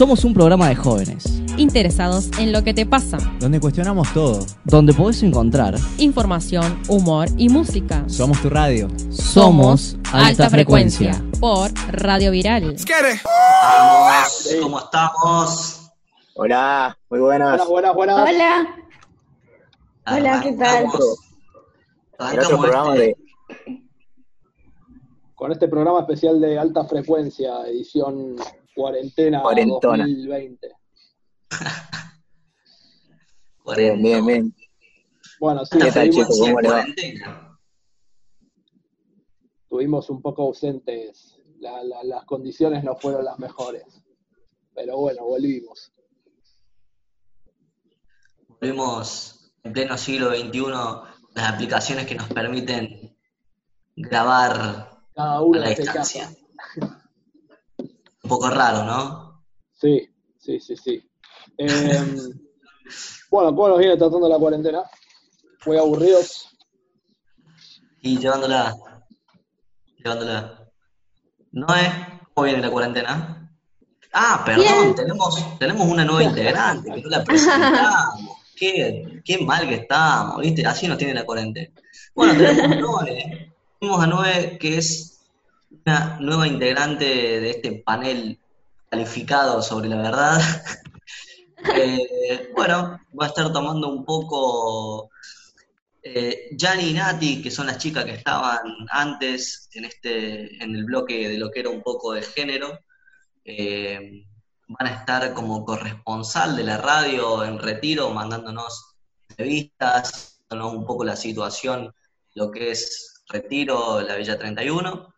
Somos un programa de jóvenes, interesados en lo que te pasa. donde cuestionamos todo. donde podés encontrar Información, humor y música. Somos tu radio. Somos Alta Frecuencia. por Radio Viral. Vamos, ¿cómo estamos? Hola, muy buenas. Hola, buenas, buenas. Hola, Hola, ¿qué tal? En otro programa este- de. Con este programa especial de alta frecuencia, edición cuarentena Cuarentona. 2020. Bien, bien, bien. Bueno, sí, ¿Qué tal, estuvimos, chicos? ¿Cómo le va? cuarentena. estuvimos un poco ausentes. La- la- las condiciones no fueron las mejores. Pero bueno, volvimos. Volvimos en pleno siglo XXI, las aplicaciones que nos permiten grabar Cada a uno la desde distancia. casa. Un poco raro, ¿no? Sí, sí, sí, sí. Eh, bueno, ¿cómo nos viene tratando la cuarentena? Muy aburridos. Y llevándola. Llevándola. Noé, ¿cómo viene la cuarentena? Ah, perdón, Bien. tenemos, tenemos una nueva integrante que no la presentamos. Qué, qué mal que estamos, ¿viste? Así nos tiene la cuarentena. Bueno, tenemos a Noé. Tenemos a Noé, que es una nueva integrante de este panel calificado sobre la verdad. Eh, bueno, va a estar tomando un poco eh, y Nati, que son las chicas que estaban antes en este, en el bloque de lo que era un poco de género, eh, van a estar como corresponsal de la radio en retiro, mandándonos entrevistas, dándonos un poco la situación, lo que es retiro, la Villa 31.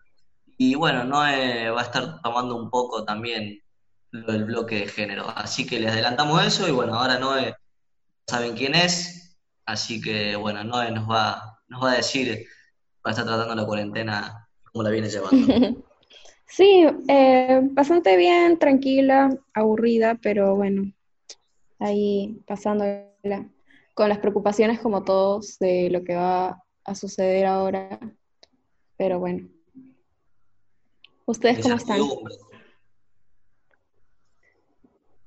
Y bueno, Noé va a estar tomando un poco también lo del bloque de género. Así que les adelantamos eso y bueno, ahora Noé saben quién es, así que bueno, Noé nos va, nos va a decir, va a estar tratando la cuarentena, cómo la viene llevando. Sí, eh, bastante bien, tranquila, aburrida, pero bueno, ahí pasándola con las preocupaciones como todos de lo que va a suceder ahora. Pero bueno. ¿Ustedes cómo están?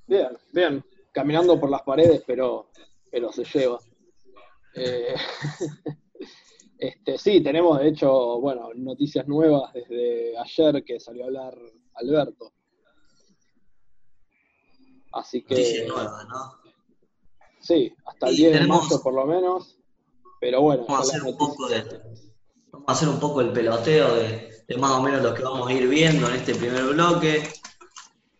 Bien, bien. Caminando por las paredes, pero, pero se lleva. Eh, este, sí, tenemos de hecho, bueno, noticias nuevas desde ayer que salió a hablar Alberto. Así que Noticias nuevas, ¿no? sí, hasta el Y 10 de mayo por lo menos. Pero bueno, Vamos a hacer un poco de, vamos a hacer un poco el peloteo de, de más o menos lo que vamos a ir viendo en este primer bloque.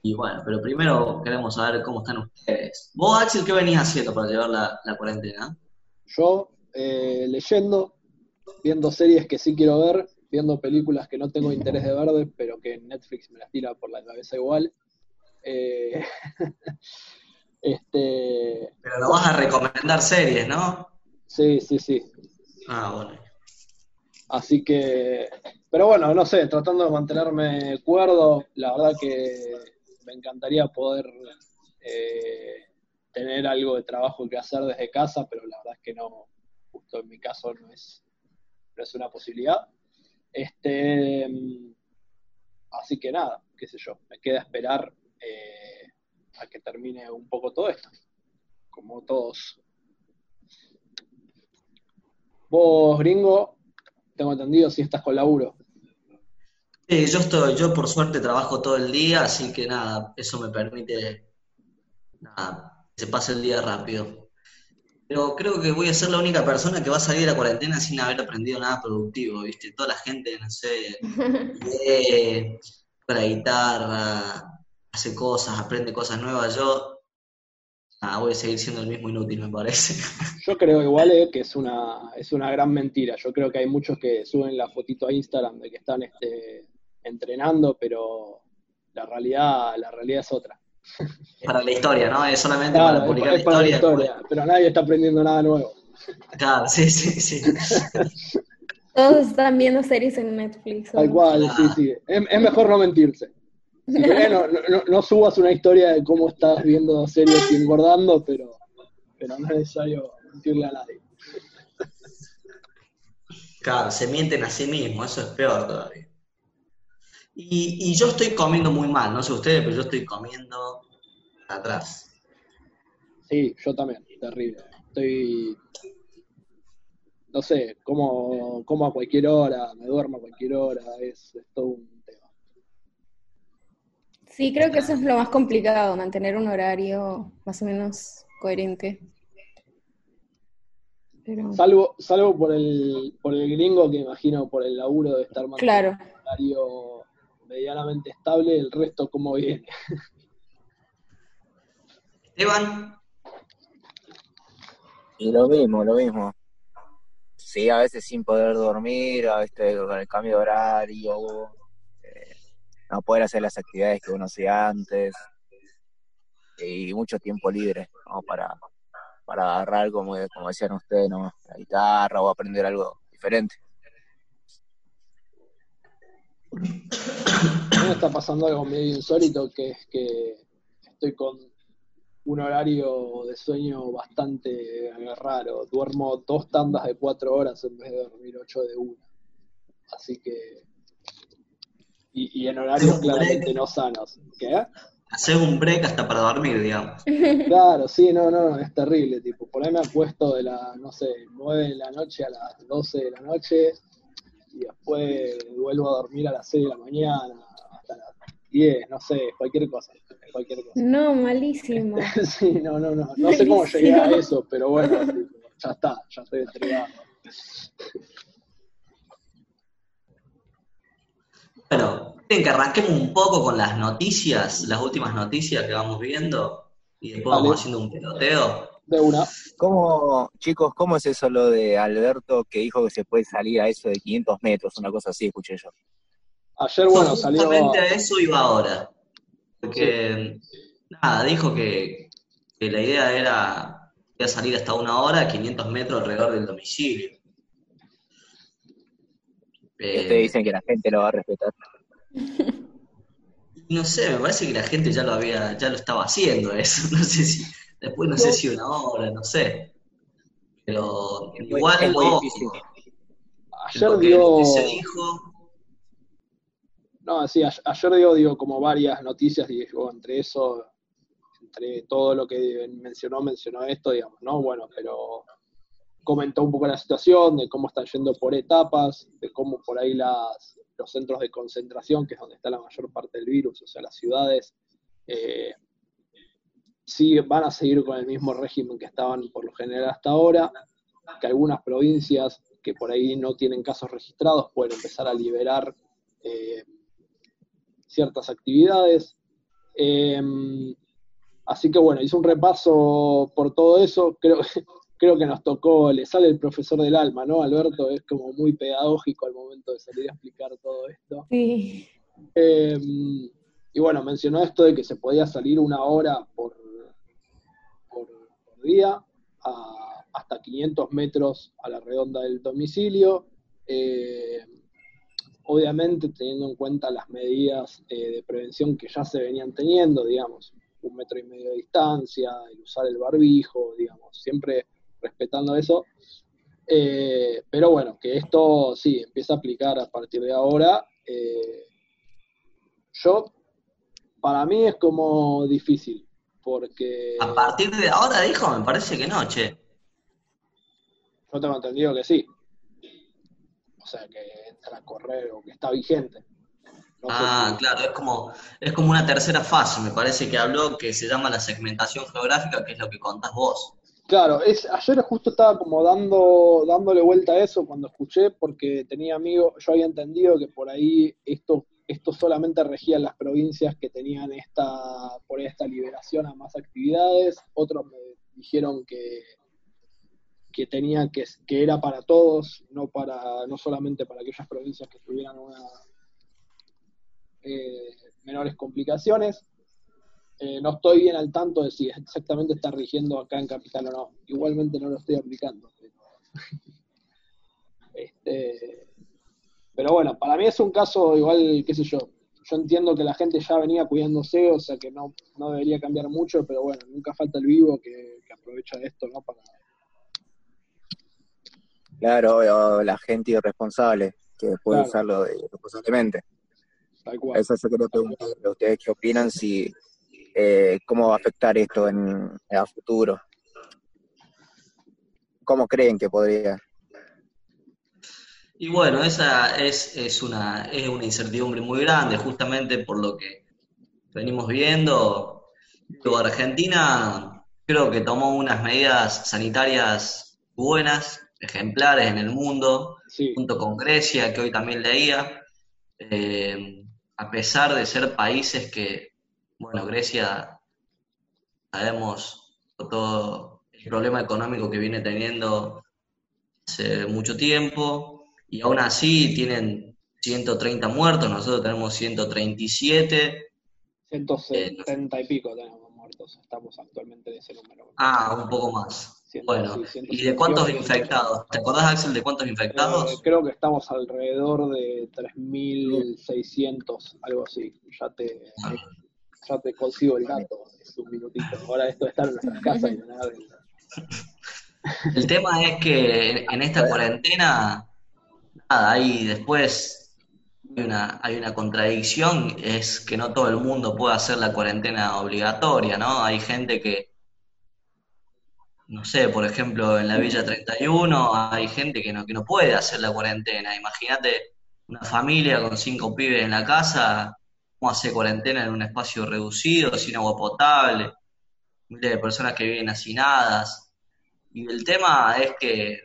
Y bueno, pero primero queremos saber cómo están ustedes. Vos, Axel, ¿qué venías haciendo para llevar la, la cuarentena? Yo eh, leyendo, viendo series que sí quiero ver, viendo películas que no tengo interés de ver, pero que Netflix me las tira por la cabeza igual. Eh, este, Pero nos vas a recomendar series, ¿no? sí, sí, sí. Ah, bueno. Así que, pero bueno, no sé, tratando de mantenerme cuerdo, la verdad que me encantaría poder eh, tener algo de trabajo que hacer desde casa, pero la verdad es que no, justo en mi caso no es, no es una posibilidad. Este, mm, así que nada, qué sé yo, me queda esperar eh, a que termine un poco todo esto, como todos. Vos, gringo, tengo entendido si estás con laburo. Sí, yo estoy, yo por suerte trabajo todo el día, así que nada, eso me permite, nada, que se pase el día rápido. Pero creo que voy a ser la única persona que va a salir de la cuarentena sin haber aprendido nada productivo, ¿viste? Toda la gente, no sé, lee, la guitarra, hace cosas, aprende cosas nuevas. Yo, nada, voy a seguir siendo el mismo inútil, me parece. Yo creo igual eh, que es una, es una gran mentira. Yo creo que hay muchos que suben la fotito a Instagram de que están este, entrenando, pero la realidad, la realidad es otra. Para la historia, ¿no? Es solamente Claro, para publicar es para la la historia. historia, pero nadie está aprendiendo nada nuevo. Claro, sí, sí, sí. Todos están viendo series en Netflix. ¿o Tal cual, sí, sí. Es, es mejor no mentirse. No, no- no- subas una historia de cómo estás viendo series y engordando, pero, pero no es necesario mentirle a nadie. Claro, se mienten a sí mismos, eso es peor todavía. Y, y yo estoy comiendo muy mal, no sé ustedes, pero yo estoy comiendo atrás. Sí, yo también, terrible. Estoy, no sé, como, como a cualquier hora, me duermo a cualquier hora, es, es todo un. Sí, creo que eso es lo más complicado, mantener un horario más o menos coherente. Pero, Salvo, salvo por el, por el gringo que imagino por el laburo de estar manteniendo claro, un horario medianamente estable, el resto como viene. Esteban, Y lo mismo, lo mismo. Sí, a veces sin poder dormir, a veces con el cambio de horario, no poder hacer las actividades que uno hacía antes, y mucho tiempo libre, ¿no? Para, para agarrar, como, decían ustedes, ¿no? La guitarra o aprender algo diferente. Me está pasando algo medio insólito, que es que estoy con un horario de sueño bastante raro. Duermo dos tandas de cuatro horas en vez de dormir ocho de una. Así que... Y, y en horarios claramente no sanos. ¿Qué? hacer un break hasta para dormir, digamos. Claro, sí, no, no, es terrible. Tipo, por ahí me acuesto de la, no sé, nueve de la noche a las 12 de la noche y después vuelvo a dormir a las 6 de la mañana hasta las 10, no sé, cualquier cosa. Cualquier cosa. no, malísimo. Sí, no, no, no. No sé cómo llegué a eso, pero bueno, tipo, ya está, ya estoy entregado. Bueno, quieren que arranquemos un poco con las noticias, las últimas noticias que vamos viendo y después vamos haciendo un peloteo. De una. ¿Cómo, chicos, cómo es eso lo de Alberto que dijo que se puede salir a eso de 500 metros? Una cosa así, escuché yo. Ayer, bueno, salió. Justamente a eso iba ahora. Porque, nada, dijo que, que la idea era, era salir hasta una hora, 500 metros alrededor del domicilio. Y Eh, ustedes dicen que la gente lo va a respetar. no sé, me parece que la gente ya lo había, ya lo estaba haciendo eso. No sé si, después no sé si una hora, no sé. Pero Es muy- igual es muy no, difícil. Ayer lo que dio. se dijo, No, sí, ayer dio, digo, como varias noticias, digo, entre eso, entre todo lo que mencionó, mencionó esto, digamos, ¿no? Bueno, pero comentó un poco la situación, de cómo están yendo por etapas, de cómo por ahí los centros de concentración, que es donde está la mayor parte del virus, o sea, las ciudades, eh, sí van a seguir con el mismo régimen que estaban por lo general hasta ahora, que algunas provincias que por ahí no tienen casos registrados pueden empezar a liberar eh, ciertas actividades. Eh, así que bueno, hice un repaso por todo eso. Creo, creo que nos tocó, le sale el profesor del alma, ¿no? Alberto es como muy pedagógico al momento de salir a explicar todo esto. Sí. Eh, y bueno, mencionó esto de que se podía salir una hora por, por, por día a- hasta 500 metros a la redonda del domicilio. Eh, obviamente teniendo en cuenta las medidas eh, de prevención que ya se venían teniendo, digamos, un metro y medio de distancia, el usar el barbijo, digamos, siempre respetando eso. Eh, pero bueno, que esto sí empieza a aplicar a partir de ahora. Eh, yo, para mí es como difícil, porque a partir de ahora dijo, me parece que no, che. yo tengo entendido que sí. O sea, que entra a correr o que está vigente. No Ah, claro, es como, es como una tercera fase, me parece que habló que se llama la segmentación geográfica, que es lo que contás vos. Claro, es, ayer justo estaba como dando, dándole vuelta a eso cuando escuché, porque tenía amigos, yo había entendido que por ahí esto, esto solamente regía las provincias que tenían esta, por esta liberación a más actividades, otros me dijeron que, que tenía que, que era para todos, no para, no solamente para aquellas provincias que tuvieran una eh, menores complicaciones. Eh, no estoy bien al tanto de si exactamente está rigiendo acá en Capital o no. Igualmente no lo estoy aplicando. Pero, este, pero bueno, para mí es un caso igual, qué sé yo. Yo entiendo que la gente ya venía cuidándose, o sea que no, no debería cambiar mucho, pero bueno, nunca falta el vivo que, que aprovecha esto, ¿no? Para, Claro, la gente irresponsable que puede Claro. usarlo irresponsablemente. tal cual. Eso yo preguntarle a ustedes qué opinan si, eh, cómo va a afectar esto en, el futuro. ¿Cómo creen que podría? Y bueno, esa es, es, una, es una incertidumbre muy grande, justamente por lo que venimos viendo. Argentina creo que tomó unas medidas sanitarias buenas, ejemplares en el mundo, junto con Grecia, que hoy también leía, eh, a pesar de ser países que, bueno, Grecia, sabemos todo el problema económico que viene teniendo hace mucho tiempo, y aún así tienen 130 muertos, nosotros tenemos 137. 170 y pico tenemos muertos, estamos actualmente de ese número. Ah, un poco más. Bueno, ¿y de cuántos infectados? ¿Te acordás, Axel, de cuántos infectados? Eh, creo que estamos alrededor de 3.600, algo así. Ya te, ah. Ya te consigo el dato, es un minutito. Ahora esto está en nuestras casas y nada. El tema es que en esta cuarentena, nada, hay después hay una, hay una contradicción, es que no todo el mundo puede hacer la cuarentena obligatoria, ¿no? Hay gente que no sé, por ejemplo, en la Villa 31 hay gente que no, que no puede hacer la cuarentena. Imagínate una familia con cinco pibes en la casa, ¿cómo hace cuarentena en un espacio reducido, sin agua potable? Miles de personas que viven hacinadas. Y el tema es que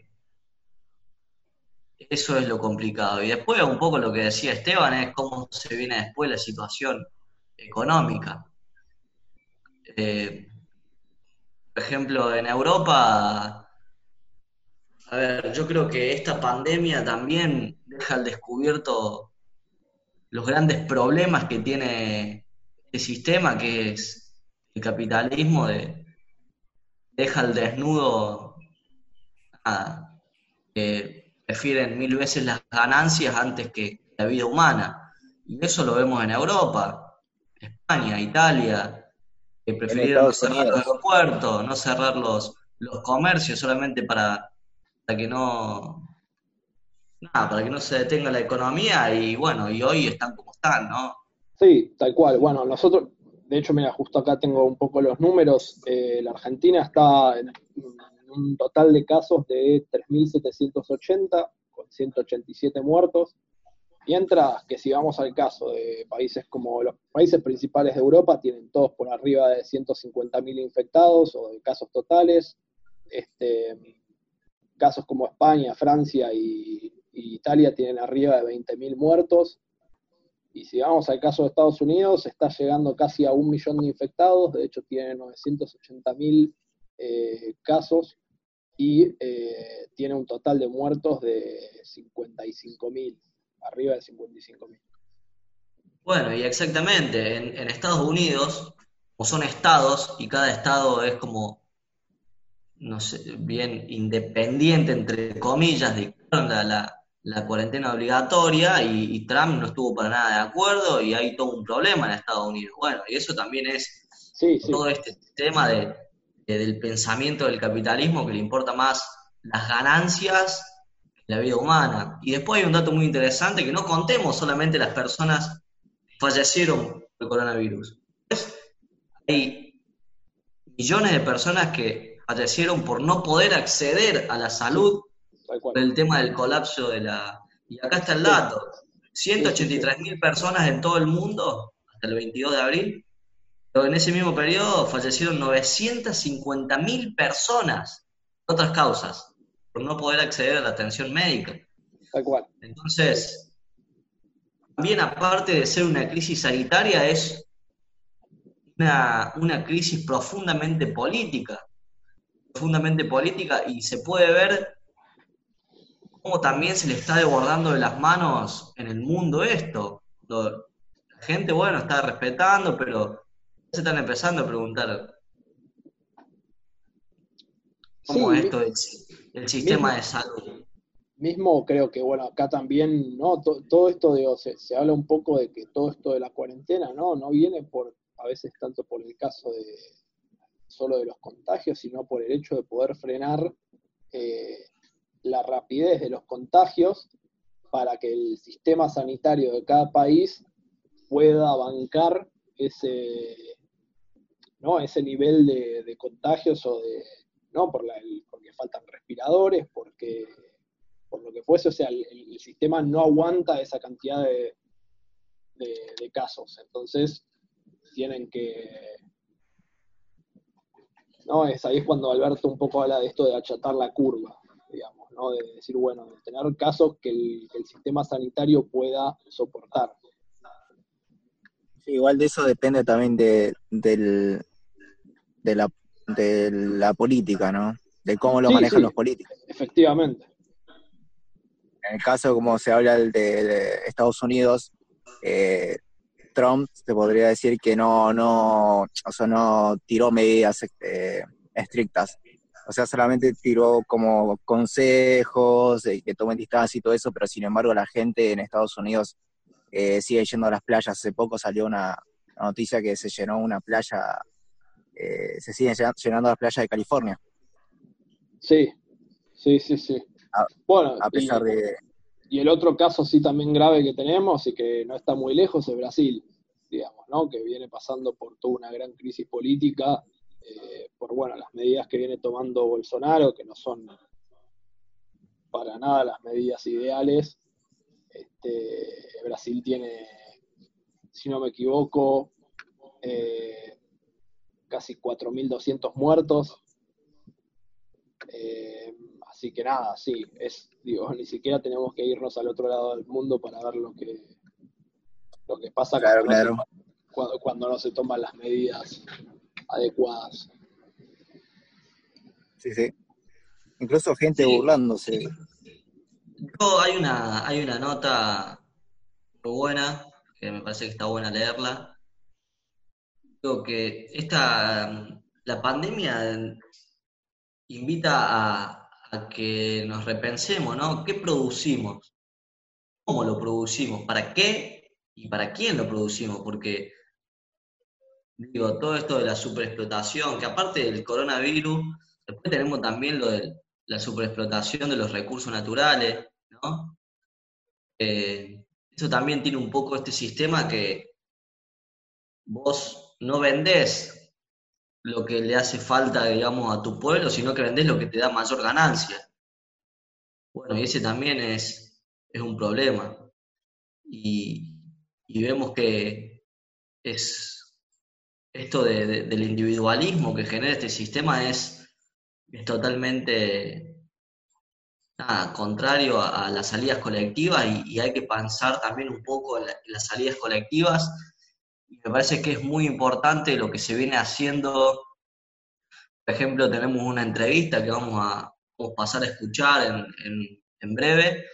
eso es lo complicado. Y después un poco lo que decía Esteban es cómo se viene después la situación económica. Eh, por ejemplo, en Europa, a ver, yo creo que esta pandemia también deja al descubierto los grandes problemas que tiene este sistema, que es el capitalismo, de, deja al desnudo que prefieren mil veces las ganancias antes que la vida humana. Y eso lo vemos en Europa, España, Italia, que prefirieron cerrar los aeropuertos, no cerrar los, los comercios solamente para, para que no nada, para que no se detenga la economía y bueno, y hoy están como están, ¿no? Sí, tal cual. Bueno, nosotros, de hecho, mira, justo acá tengo un poco los números. Eh, la Argentina está en, un total de casos de 3.780, con 187 muertos. Mientras que si vamos al caso de países como los países principales de Europa, tienen todos por arriba de 150.000 infectados o de casos totales. Este, casos como España, Francia y, Italia tienen arriba de 20.000 muertos. Y si vamos al caso de Estados Unidos, está llegando casi a un millón de infectados, de hecho tiene 980.000 eh, casos y eh, tiene un total de muertos de 55.000 arriba de 55 mil. Bueno, y exactamente, en, Estados Unidos, o son estados, y cada estado es como, no sé, bien independiente, entre comillas, de la, la, cuarentena obligatoria, y, Trump no estuvo para nada de acuerdo, y hay todo un problema en Estados Unidos. Bueno, y eso también es todo este tema de, del pensamiento del capitalismo que le importa más las ganancias la vida humana. Y después hay un dato muy interesante, que no contemos solamente las personas que fallecieron por el coronavirus. Hay millones de personas que fallecieron por no poder acceder a la salud por el tema del colapso de la... Y acá está el dato. 183 mil personas en todo el mundo hasta el 22 de abril, pero en ese mismo periodo fallecieron 950 mil personas, otras causas por no poder acceder a la atención médica. Tal cual. Entonces, también aparte de ser una crisis sanitaria, es una, una crisis profundamente política, profundamente política, y se puede ver cómo también se le está desbordando de las manos en el mundo esto. la gente, bueno, está respetando, pero se están empezando a preguntar cómo esto es el sistema de salud. Mismo creo que, bueno, acá también, ¿no? todo esto, digo, se, se, habla un poco de que todo esto de la cuarentena, ¿no? No viene por, a veces tanto por el caso de solo de los contagios, sino por el hecho de poder frenar eh, la rapidez de los contagios para que el sistema sanitario de cada país pueda bancar ese, ¿no? ese nivel de, contagios o de, ¿no? Por la, el- porque faltan respiradores, porque por lo que fuese, o sea, el, sistema no aguanta esa cantidad de, de- casos. Entonces, tienen que. No, ahí es cuando Alberto un poco habla de esto de achatar la curva, digamos, ¿no? De decir, bueno, de tener casos que el, que el sistema sanitario pueda soportar. Sí, igual de eso depende también de, del, de, la, de la política, ¿no? De cómo lo Sí, manejan sí. los políticos. Efectivamente. En el caso, como se habla de, de Estados Unidos, eh, Trump se podría decir que no, no, o sea, no tiró medidas eh, estrictas. O sea, solamente tiró como consejos, que tomen distancia y todo eso, pero sin embargo la gente en Estados Unidos eh, sigue yendo a las playas. Hace poco salió una noticia que se llenó una playa, eh, se siguen llena- llenando las playas de California, Sí, sí, sí, sí. A- Bueno, a pesar y- de, Y el otro caso sí también grave que tenemos y que no está muy lejos es Brasil, digamos, ¿no? Que viene pasando por toda una gran crisis política, eh, por, bueno, las medidas que viene tomando Bolsonaro, que no son para nada las medidas ideales. Este, Brasil tiene, si no me equivoco, eh, casi 4.200 muertos. Eh, así que nada, sí, es, digo, ni siquiera tenemos que irnos al otro lado del mundo para ver lo que, lo que pasa Claro, cuando, no claro. se, cuando, cuando no se toman las medidas adecuadas. sí, sí. Incluso gente Sí. burlándose. Yo, hay una, hay una nota muy buena, que me parece que está buena leerla. Digo que esta, la pandemia invita a, a que nos repensemos, ¿no? ¿Qué producimos? ¿Cómo lo producimos? ¿Para qué? ¿Y para quién lo producimos? Porque, digo, todo esto de la superexplotación, que aparte del coronavirus, después tenemos también lo de la superexplotación de los recursos naturales, ¿no? Eh, eso también tiene un poco este sistema que vos no vendés lo que le hace falta, digamos, a tu pueblo, sino que vendés lo que te da mayor ganancia. Bueno, y ese también es, es un problema. Y, y vemos que es esto de- de- del individualismo que genera este sistema es, totalmente contrario a, las salidas colectivas y, hay que pensar también un poco en, la- en las salidas colectivas. Y me parece que es muy importante lo que se viene haciendo. Por ejemplo, tenemos una entrevista que vamos a, pasar a escuchar en- en breve.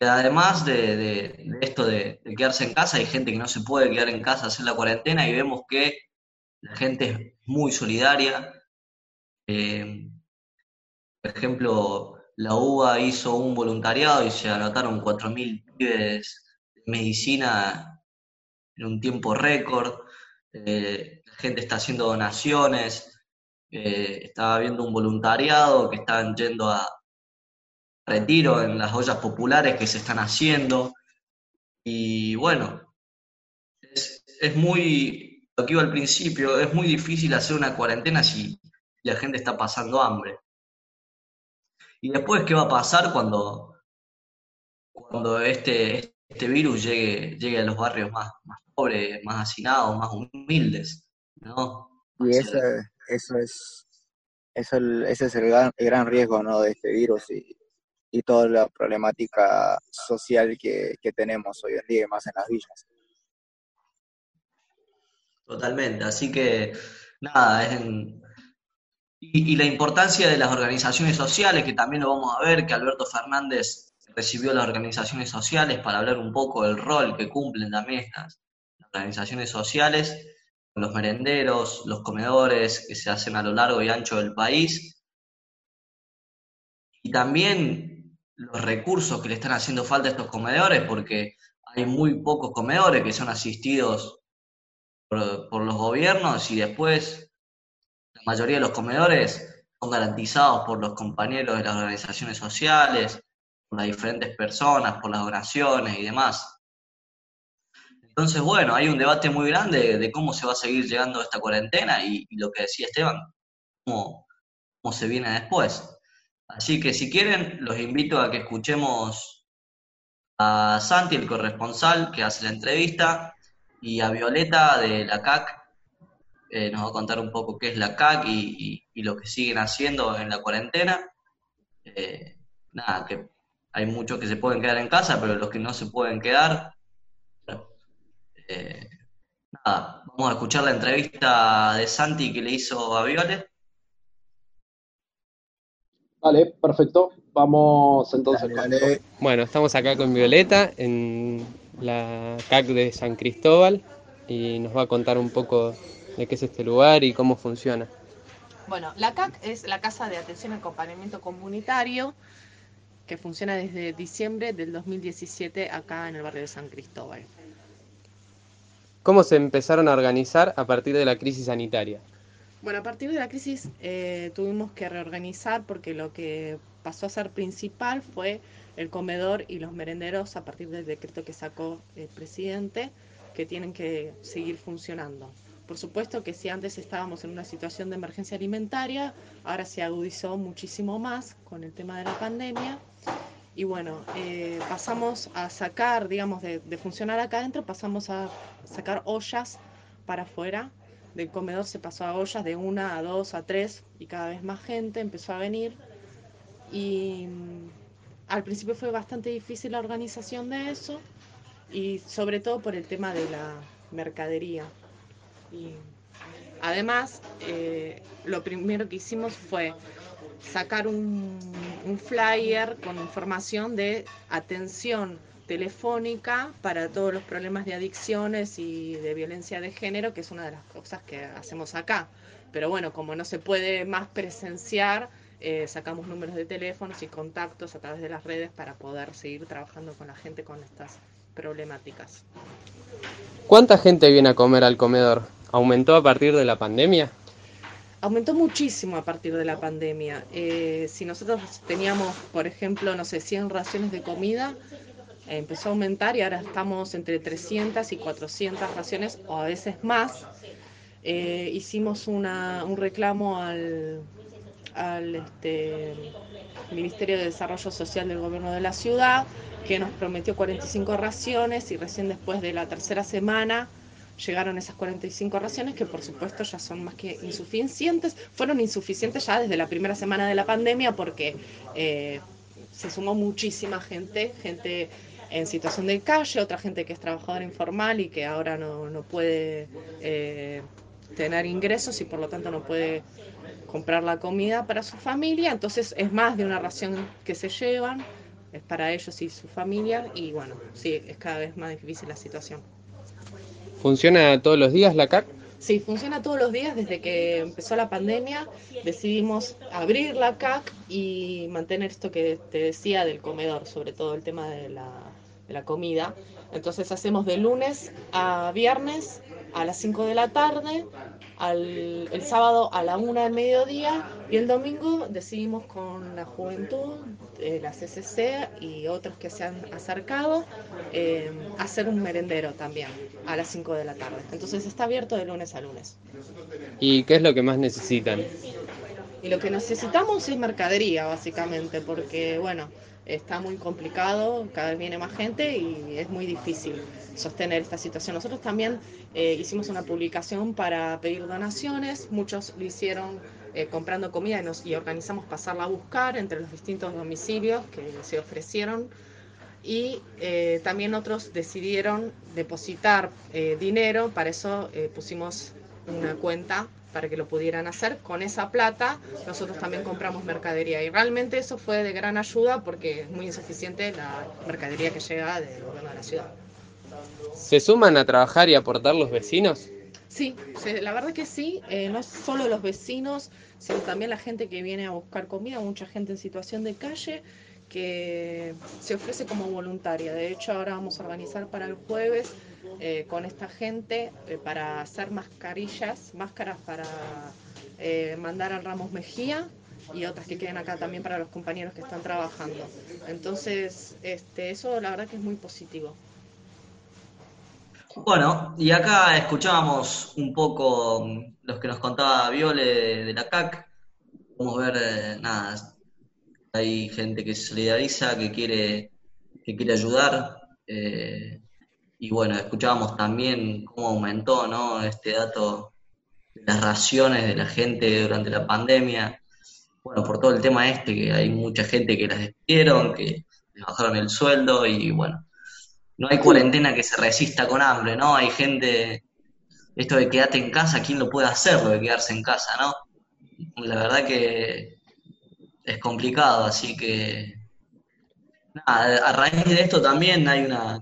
Además de, esto de, quedarse en casa, hay gente que no se puede quedar en casa hacer la cuarentena y vemos que la gente es muy solidaria. Eh, por ejemplo, la UBA hizo un voluntariado y se anotaron 4.000 pibes de medicina en un tiempo récord. Eh, la gente está haciendo donaciones. Eh, estaba viendo un voluntariado que estaban yendo a retiro en las ollas populares que se están haciendo. Y bueno, es, es muy, lo que iba al principio, es muy difícil hacer una cuarentena si la gente está pasando hambre. Y después, ¿qué va a pasar cuando, cuando este, este virus llegue, llegue a los barrios más, más pobres, más hacinados, más humildes? ¿no? Y eso, eso es, eso el- ese es el gran, el gran riesgo ¿no? de este virus y, y toda la problemática social que, que tenemos hoy en día, más en las villas. Totalmente, así que nada, y, la importancia de las organizaciones sociales, que también lo vamos a ver, que Alberto Fernández recibió las organizaciones sociales para hablar un poco del rol que cumplen también estas organizaciones sociales, los merenderos, los comedores que se hacen a lo largo y ancho del país, y también los recursos que le están haciendo falta a estos comedores, porque hay muy pocos comedores que son asistidos por, los gobiernos y después la mayoría de los comedores son garantizados por los compañeros de las organizaciones sociales, por las diferentes personas, por las donaciones y demás. Entonces, bueno, hay un debate muy grande de cómo se va a seguir llegando a esta cuarentena y, y lo que decía Esteban, cómo, cómo se viene después. Así que si quieren, los invito a que escuchemos a Santi, el corresponsal que hace la entrevista, y a Violeta de la CAC. eh, nos va a contar un poco qué es la CAC y, lo que siguen haciendo en la cuarentena. Eh, nada, que hay muchos que se pueden quedar en casa, pero los que no se pueden quedar, eh, nada, vamos a escuchar la entrevista de Santi que le hizo a Violet. Vale, perfecto. Vamos entonces Dale, con dale. Bueno, estamos acá con Violeta en la CAC de San Cristóbal y nos va a contar un poco de qué es este lugar y cómo funciona. Bueno, la CAC es la Casa de Atención y Acompañamiento Comunitario que funciona desde diciembre del 2017 acá en el barrio de San Cristóbal. ¿Cómo se empezaron a organizar a partir de la crisis sanitaria? Bueno, a partir de la crisis eh, tuvimos que reorganizar porque lo que pasó a ser principal fue el comedor y los merenderos a partir del decreto que sacó el presidente que tienen que seguir funcionando. Por supuesto que si antes estábamos en una situación de emergencia alimentaria, ahora se agudizó muchísimo más con el tema de la pandemia. Y bueno, eh, pasamos a sacar, digamos, de, de funcionar acá adentro, pasamos a sacar ollas para afuera. Del comedor se pasó a ollas de una a dos a tres y cada vez más gente empezó a venir. Y mm, al principio fue bastante difícil la organización de eso y sobre todo por el tema de la mercadería. Y además, eh, lo primero que hicimos fue sacar un, un flyer con información de atención telefónica para todos los problemas de adicciones y de violencia de género, que es una de las cosas que hacemos acá. Pero bueno, como no se puede más presenciar, eh, sacamos números de teléfonos y contactos a través de las redes para poder seguir trabajando con la gente con estas problemáticas. ¿Cuánta gente viene a comer al comedor? ¿Aumentó a partir de la pandemia? Aumentó muchísimo a partir de la pandemia. Eh, si nosotros teníamos, por ejemplo, no sé, 100 raciones de comida, empezó a aumentar y ahora estamos entre 300 y 400 raciones o a veces más. Eh, hicimos una, un reclamo al, al este, Ministerio de Desarrollo Social del Gobierno de la Ciudad, que nos prometió 45 raciones y recién después de la tercera semana llegaron esas 45 raciones que por supuesto ya son más que insuficientes. Fueron insuficientes ya desde la primera semana de la pandemia porque eh, se sumó muchísima gente, gente en situación de calle, otra gente que es trabajadora informal y que ahora no, no puede eh, tener ingresos y por lo tanto no puede comprar la comida para su familia. Entonces es más de una ración que se llevan, es para ellos y su familia y bueno, sí, es cada vez más difícil la situación. ¿Funciona todos los días la CAC? Sí, funciona todos los días desde que empezó la pandemia. Decidimos abrir la CAC y mantener esto que te decía del comedor, sobre todo el tema de la, la comida. Entonces hacemos de lunes a viernes a las 5 de la tarde, al, el sábado a la 1 del mediodía y el domingo decidimos con la juventud, eh, la CCC y otros que se han acercado eh, hacer un merendero también a las 5 de la tarde. Entonces está abierto de lunes a lunes. ¿Y qué es lo que más necesitan? Y lo que necesitamos es mercadería, básicamente, porque, bueno, está muy complicado, cada vez viene más gente y es muy difícil sostener esta situación. Nosotros también eh, hicimos una publicación para pedir donaciones, muchos lo hicieron eh, comprando comida y, nos, y organizamos pasarla a buscar entre los distintos domicilios que se ofrecieron y eh, también otros decidieron depositar eh, dinero, para eso eh, pusimos una cuenta para que lo pudieran hacer. Con esa plata nosotros también compramos mercadería y realmente eso fue de gran ayuda porque es muy insuficiente la mercadería que llega del gobierno de la ciudad. ¿Se suman a trabajar y aportar los vecinos? Sí, la verdad que sí, eh, no solo los vecinos, sino también la gente que viene a buscar comida, mucha gente en situación de calle que se ofrece como voluntaria. De hecho, ahora vamos a organizar para el jueves eh, con esta gente eh, para hacer mascarillas, máscaras para eh, mandar al Ramos Mejía y otras que queden acá también para los compañeros que están trabajando. Entonces, este, eso la verdad que es muy positivo. Bueno, y acá escuchábamos un poco mm, los que nos contaba Viole de, la CAC. A ver, nada, hay gente que se solidariza, que quiere, que quiere ayudar. Y bueno, escuchábamos también cómo aumentó, ¿no? Este dato de las raciones de la gente durante la pandemia. Bueno, por todo el tema este, que hay mucha gente que las despidieron, que les bajaron el sueldo y bueno, no hay cuarentena que se resista con hambre, ¿no? Hay gente, esto de quedarte en casa, ¿quién lo puede hacer, lo de quedarse en casa, ¿no? La verdad que es complicado, así que nada, a raíz de esto también hay una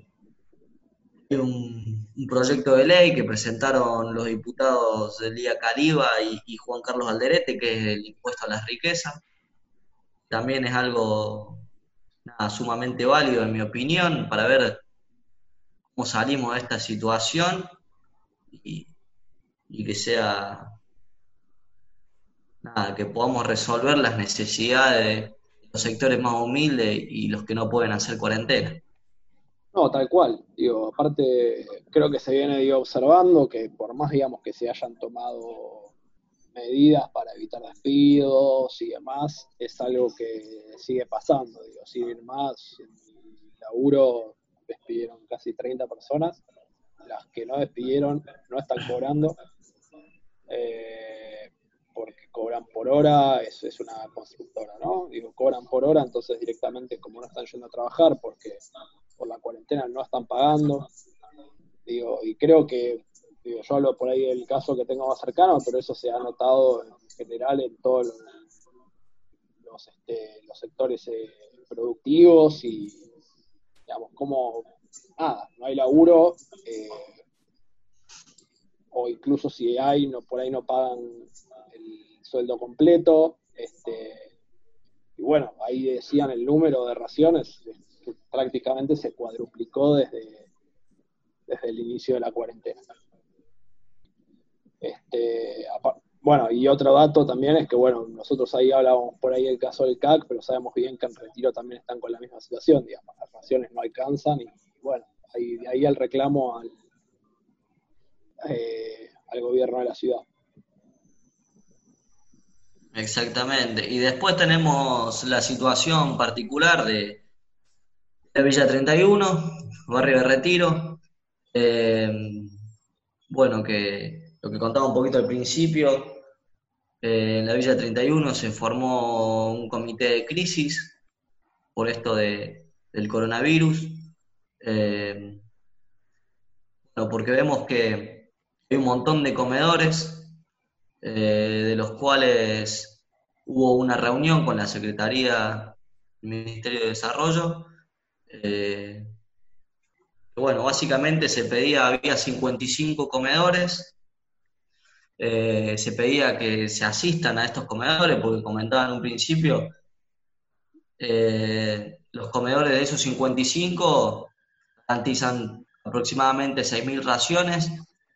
un, un proyecto de ley que presentaron los diputados Lía Caliba y, y Juan Carlos Alderete, que es el impuesto a las riquezas. También es algo sumamente válido, en mi opinión, para ver cómo salimos de esta situación y, y que sea nada, que podamos resolver las necesidades de los sectores más humildes y los que no pueden hacer cuarentena. No, tal cual. Digo, aparte, creo que se viene digo, observando que por más, digamos, que se hayan tomado medidas para evitar despidos y demás, es algo que sigue pasando. Digo, siguen más. En mi laburo despidieron casi 30 personas. Las que no despidieron no están cobrando. Eh, porque cobran por hora, es, es una constructora, ¿no? Digo, cobran por hora, entonces directamente como no están yendo a trabajar porque por la cuarentena no están pagando. Digo, y creo que, digo, yo hablo por ahí del caso que tengo más cercano, pero eso se ha notado en general en todos los, los, este, los sectores eh, productivos y, digamos, como, nada, no hay laburo, eh, o incluso si hay, no, por ahí no pagan el sueldo completo, este, y bueno, ahí decían el número de raciones, prácticamente se cuadruplicó desde, desde el inicio de la cuarentena. Este, bueno, y otro dato también es que, bueno, nosotros ahí hablábamos por ahí el caso del CAC, pero sabemos bien que en Retiro también están con la misma situación, digamos, las raciones no alcanzan y, bueno, de ahí el reclamo al, eh, al gobierno de la ciudad. Exactamente. Y después tenemos la situación particular de la Villa 31, barrio de Retiro. Eh, bueno, que lo que contaba un poquito al principio, eh, en la Villa 31 se formó un comité de crisis por esto de, del coronavirus. Eh, bueno, porque vemos que hay un montón de comedores eh, de los cuales hubo una reunión con la Secretaría del Ministerio de Desarrollo. Eh, bueno, básicamente se pedía, había 55 comedores, eh, se pedía que se asistan a estos comedores, porque comentaba en un principio, eh, los comedores de esos 55 garantizan aproximadamente 6.000 raciones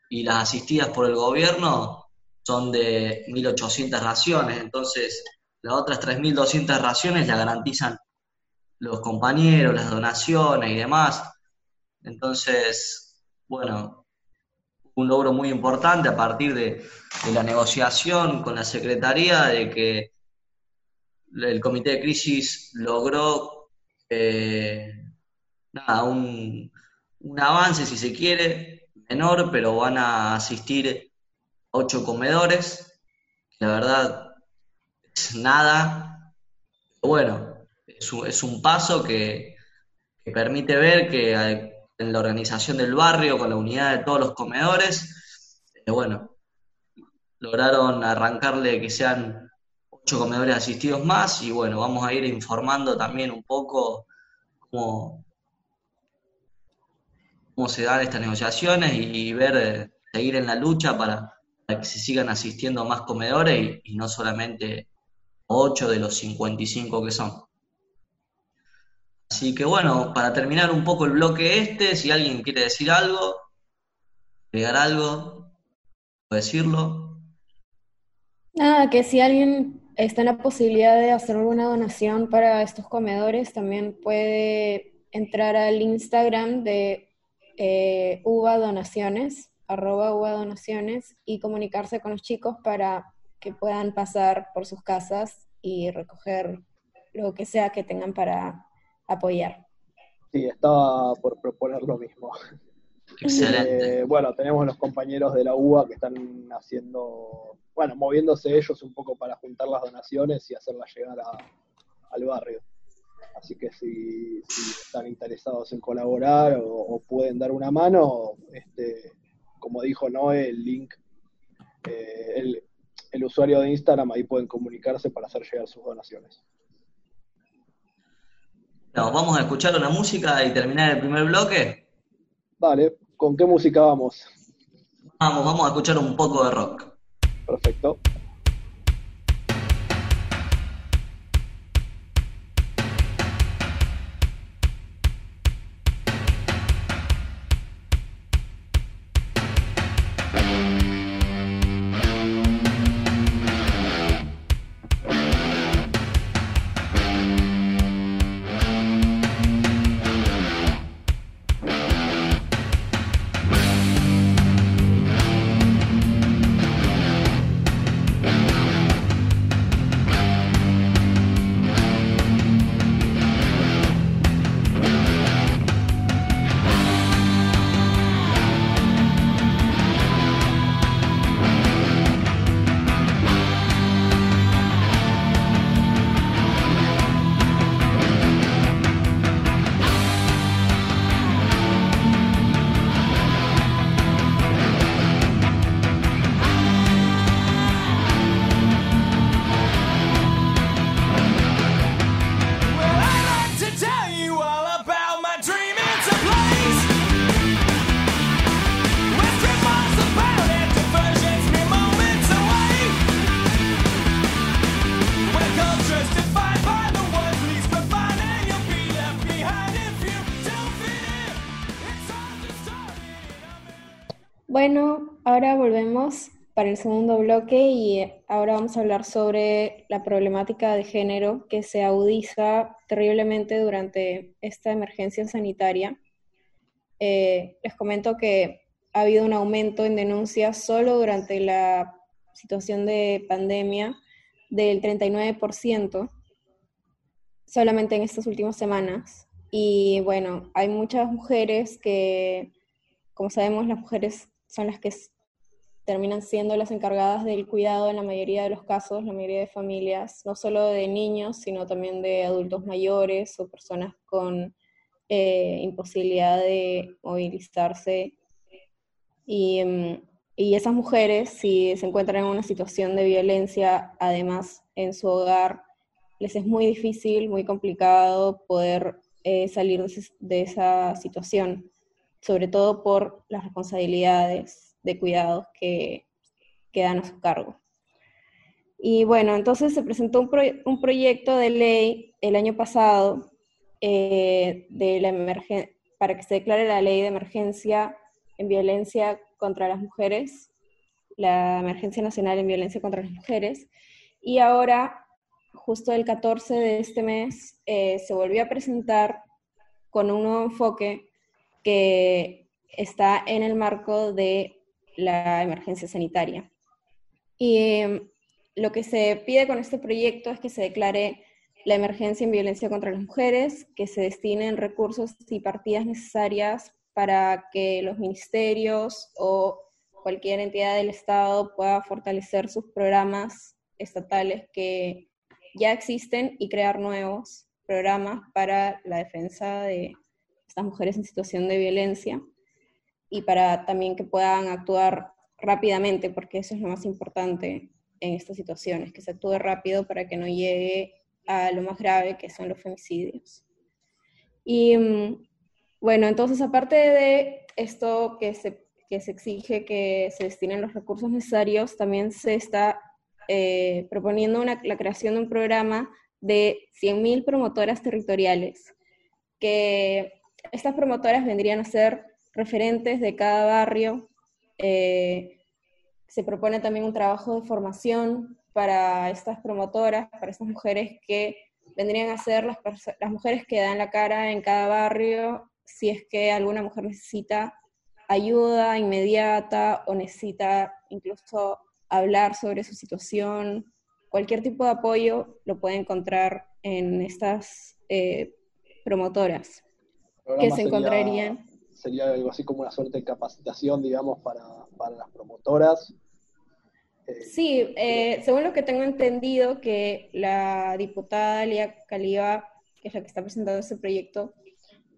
y las asistidas por el gobierno son de 1.800 raciones, entonces las otras 3.200 raciones las garantizan los compañeros, las donaciones y demás. Entonces, bueno, un logro muy importante a partir de, la negociación con la Secretaría, de que el Comité de Crisis logró eh, un, un avance, si se quiere, menor, pero van a asistir ocho comedores. La verdad, es nada. Bueno, es un, paso que, permite ver que en la organización del barrio, con la unidad de todos los comedores, eh, bueno, lograron arrancarle que sean ocho comedores asistidos más y bueno, vamos a ir informando también un poco cómo, cómo se dan estas negociaciones y, ver, eh, seguir en la lucha para, para, que se sigan asistiendo más comedores y, y no solamente 8 de los 55 que son. Así que bueno, para terminar un poco el bloque este, si alguien quiere decir algo, pegar algo, puede decirlo. Nada, que si alguien está en la posibilidad de hacer una donación para estos comedores, también puede entrar al Instagram de eh, UBA Donaciones, arroba UBA Donaciones, y comunicarse con los chicos para que puedan pasar por sus casas y recoger lo que sea que tengan para apoyar. Sí, estaba por proponer lo mismo. Excelente. Eh, bueno, tenemos los compañeros de la UBA que están haciendo, bueno, moviéndose ellos un poco para juntar las donaciones y hacerlas llegar a- al barrio. Así que si, si están interesados en colaborar o, o pueden dar una mano, este, como dijo Noé, el link, eh, el, el usuario de Instagram, ahí pueden comunicarse para hacer llegar sus donaciones. Nos vamos a escuchar una música y terminar el primer bloque. Dale, ¿con qué música vamos? Vamos, vamos a escuchar un poco de rock. Perfecto. Para el segundo bloque y ahora vamos a hablar sobre la problemática de género que se agudiza terriblemente durante esta emergencia sanitaria. Eh, les comento que ha habido un aumento en denuncias solo durante la situación de pandemia del 39%, solamente en estas últimas semanas. Y bueno, hay muchas mujeres que, como sabemos, las mujeres son las que terminan siendo las encargadas del cuidado en la mayoría de los casos, la mayoría de familias, no solo de niños, sino también de adultos mayores o personas con eh, imposibilidad de movilizarse. Y, mm, y esas mujeres, si se encuentran en una situación de violencia, además en su hogar, les es muy difícil, muy complicado poder eh, salir de, de esa situación, sobre todo por las responsabilidades de cuidados que quedan a su cargo. Y bueno, entonces se presentó un, proye- un proyecto de ley el año pasado eh, de la emergen- para que se declare la ley de emergencia en violencia contra las mujeres, la emergencia nacional en violencia contra las mujeres, y ahora, justo el 14 de este mes, eh, se volvió a presentar con un nuevo enfoque que está en el marco de la emergencia sanitaria. Y eh, lo que se pide con este proyecto es que se declare la emergencia en violencia contra las mujeres, que se destinen recursos y partidas necesarias para que los ministerios o cualquier entidad del Estado pueda fortalecer sus programas estatales que ya existen y crear nuevos programas para la defensa de estas mujeres en situación de violencia y para también que puedan actuar rápidamente, porque eso es lo más importante en estas situaciones, que se actúe rápido para que no llegue a lo más grave, que son los femicidios. Y mm, bueno, entonces aparte de esto que se, que se exige que se destinen los recursos necesarios, también se está eh, proponiendo una- la creación de un programa de 100.000 promotoras territoriales, que estas promotoras vendrían a ser referentes de cada barrio. eh, se propone también un trabajo de formación para estas promotoras, para estas mujeres que vendrían a ser las, mujeres que dan la cara en cada barrio si es que alguna mujer necesita ayuda inmediata o necesita incluso hablar sobre su situación. Cualquier tipo de apoyo lo puede encontrar en estas eh, promotoras que se encontrarían. Sería algo así como una suerte de capacitación, digamos, para, para las promotoras. Eh, sí, eh, según lo que tengo entendido, que la diputada Lía Caliba, que es la que está presentando este proyecto,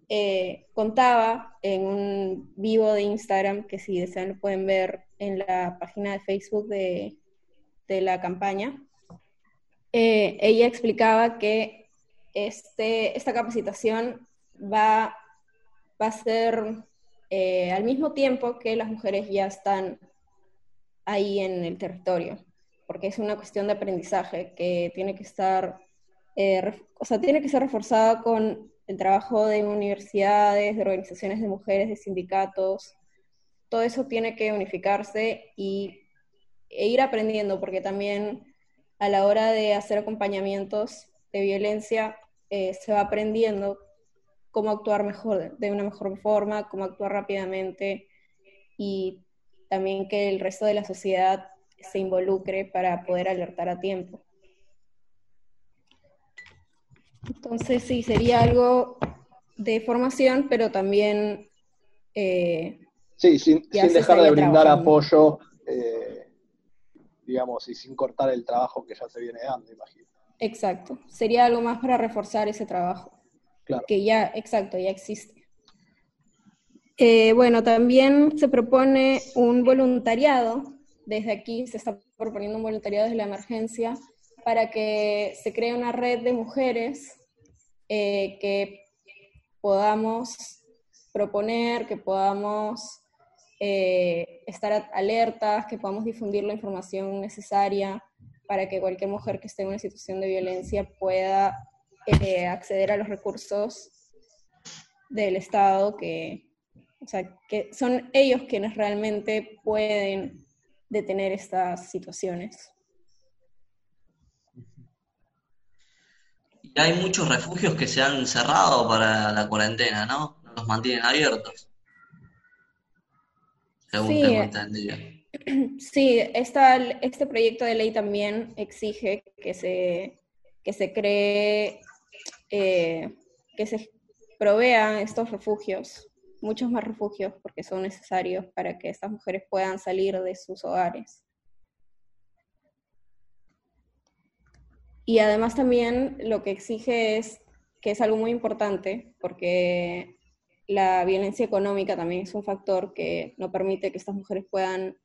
eh, contaba en un vivo de Instagram, que si desean lo pueden ver en la página de Facebook de, de la campaña, ella explicaba que este, esta capacitación va, va a ser al mismo tiempo que las mujeres ya están ahí en el territorio, porque es una cuestión de aprendizaje que tiene que estar, eh, o sea, tiene que ser reforzada con el trabajo de universidades, de organizaciones de mujeres, de sindicatos, todo eso tiene que unificarse y, e ir aprendiendo, porque también a la hora de hacer acompañamientos de violencia eh, se va aprendiendo cómo actuar mejor, de una mejor forma, cómo actuar rápidamente y también que el resto de la sociedad se involucre para poder alertar a tiempo. Entonces, sí, sería algo de formación, pero también... Eh, sí, sin, dejar de brindar apoyo, eh, digamos, y sin cortar el trabajo que ya se viene dando, imagino. Exacto, sería algo más para reforzar ese trabajo. Que ya, exacto, ya existe. Eh, bueno, también se propone un voluntariado. Desde aquí se está proponiendo un voluntariado desde la emergencia para que se cree una red de mujeres eh, que podamos proponer, que podamos eh, estar alertas, que podamos difundir la información necesaria para que cualquier mujer que esté en una situación de violencia pueda acceder a los recursos del Estado que, o sea, que son ellos quienes realmente pueden detener estas situaciones. Y hay muchos refugios que se han cerrado para la cuarentena, ¿no? Los mantienen abiertos. Según sí, tengo entendido. Sí, este proyecto de ley también exige que se, que se cree, eh, que se provean estos refugios muchos más refugios porque son necesarios para que estas mujeres puedan salir de sus hogares. Y además también lo que exige es, que es algo muy importante, porque la violencia económica también es un factor que no permite que estas mujeres puedan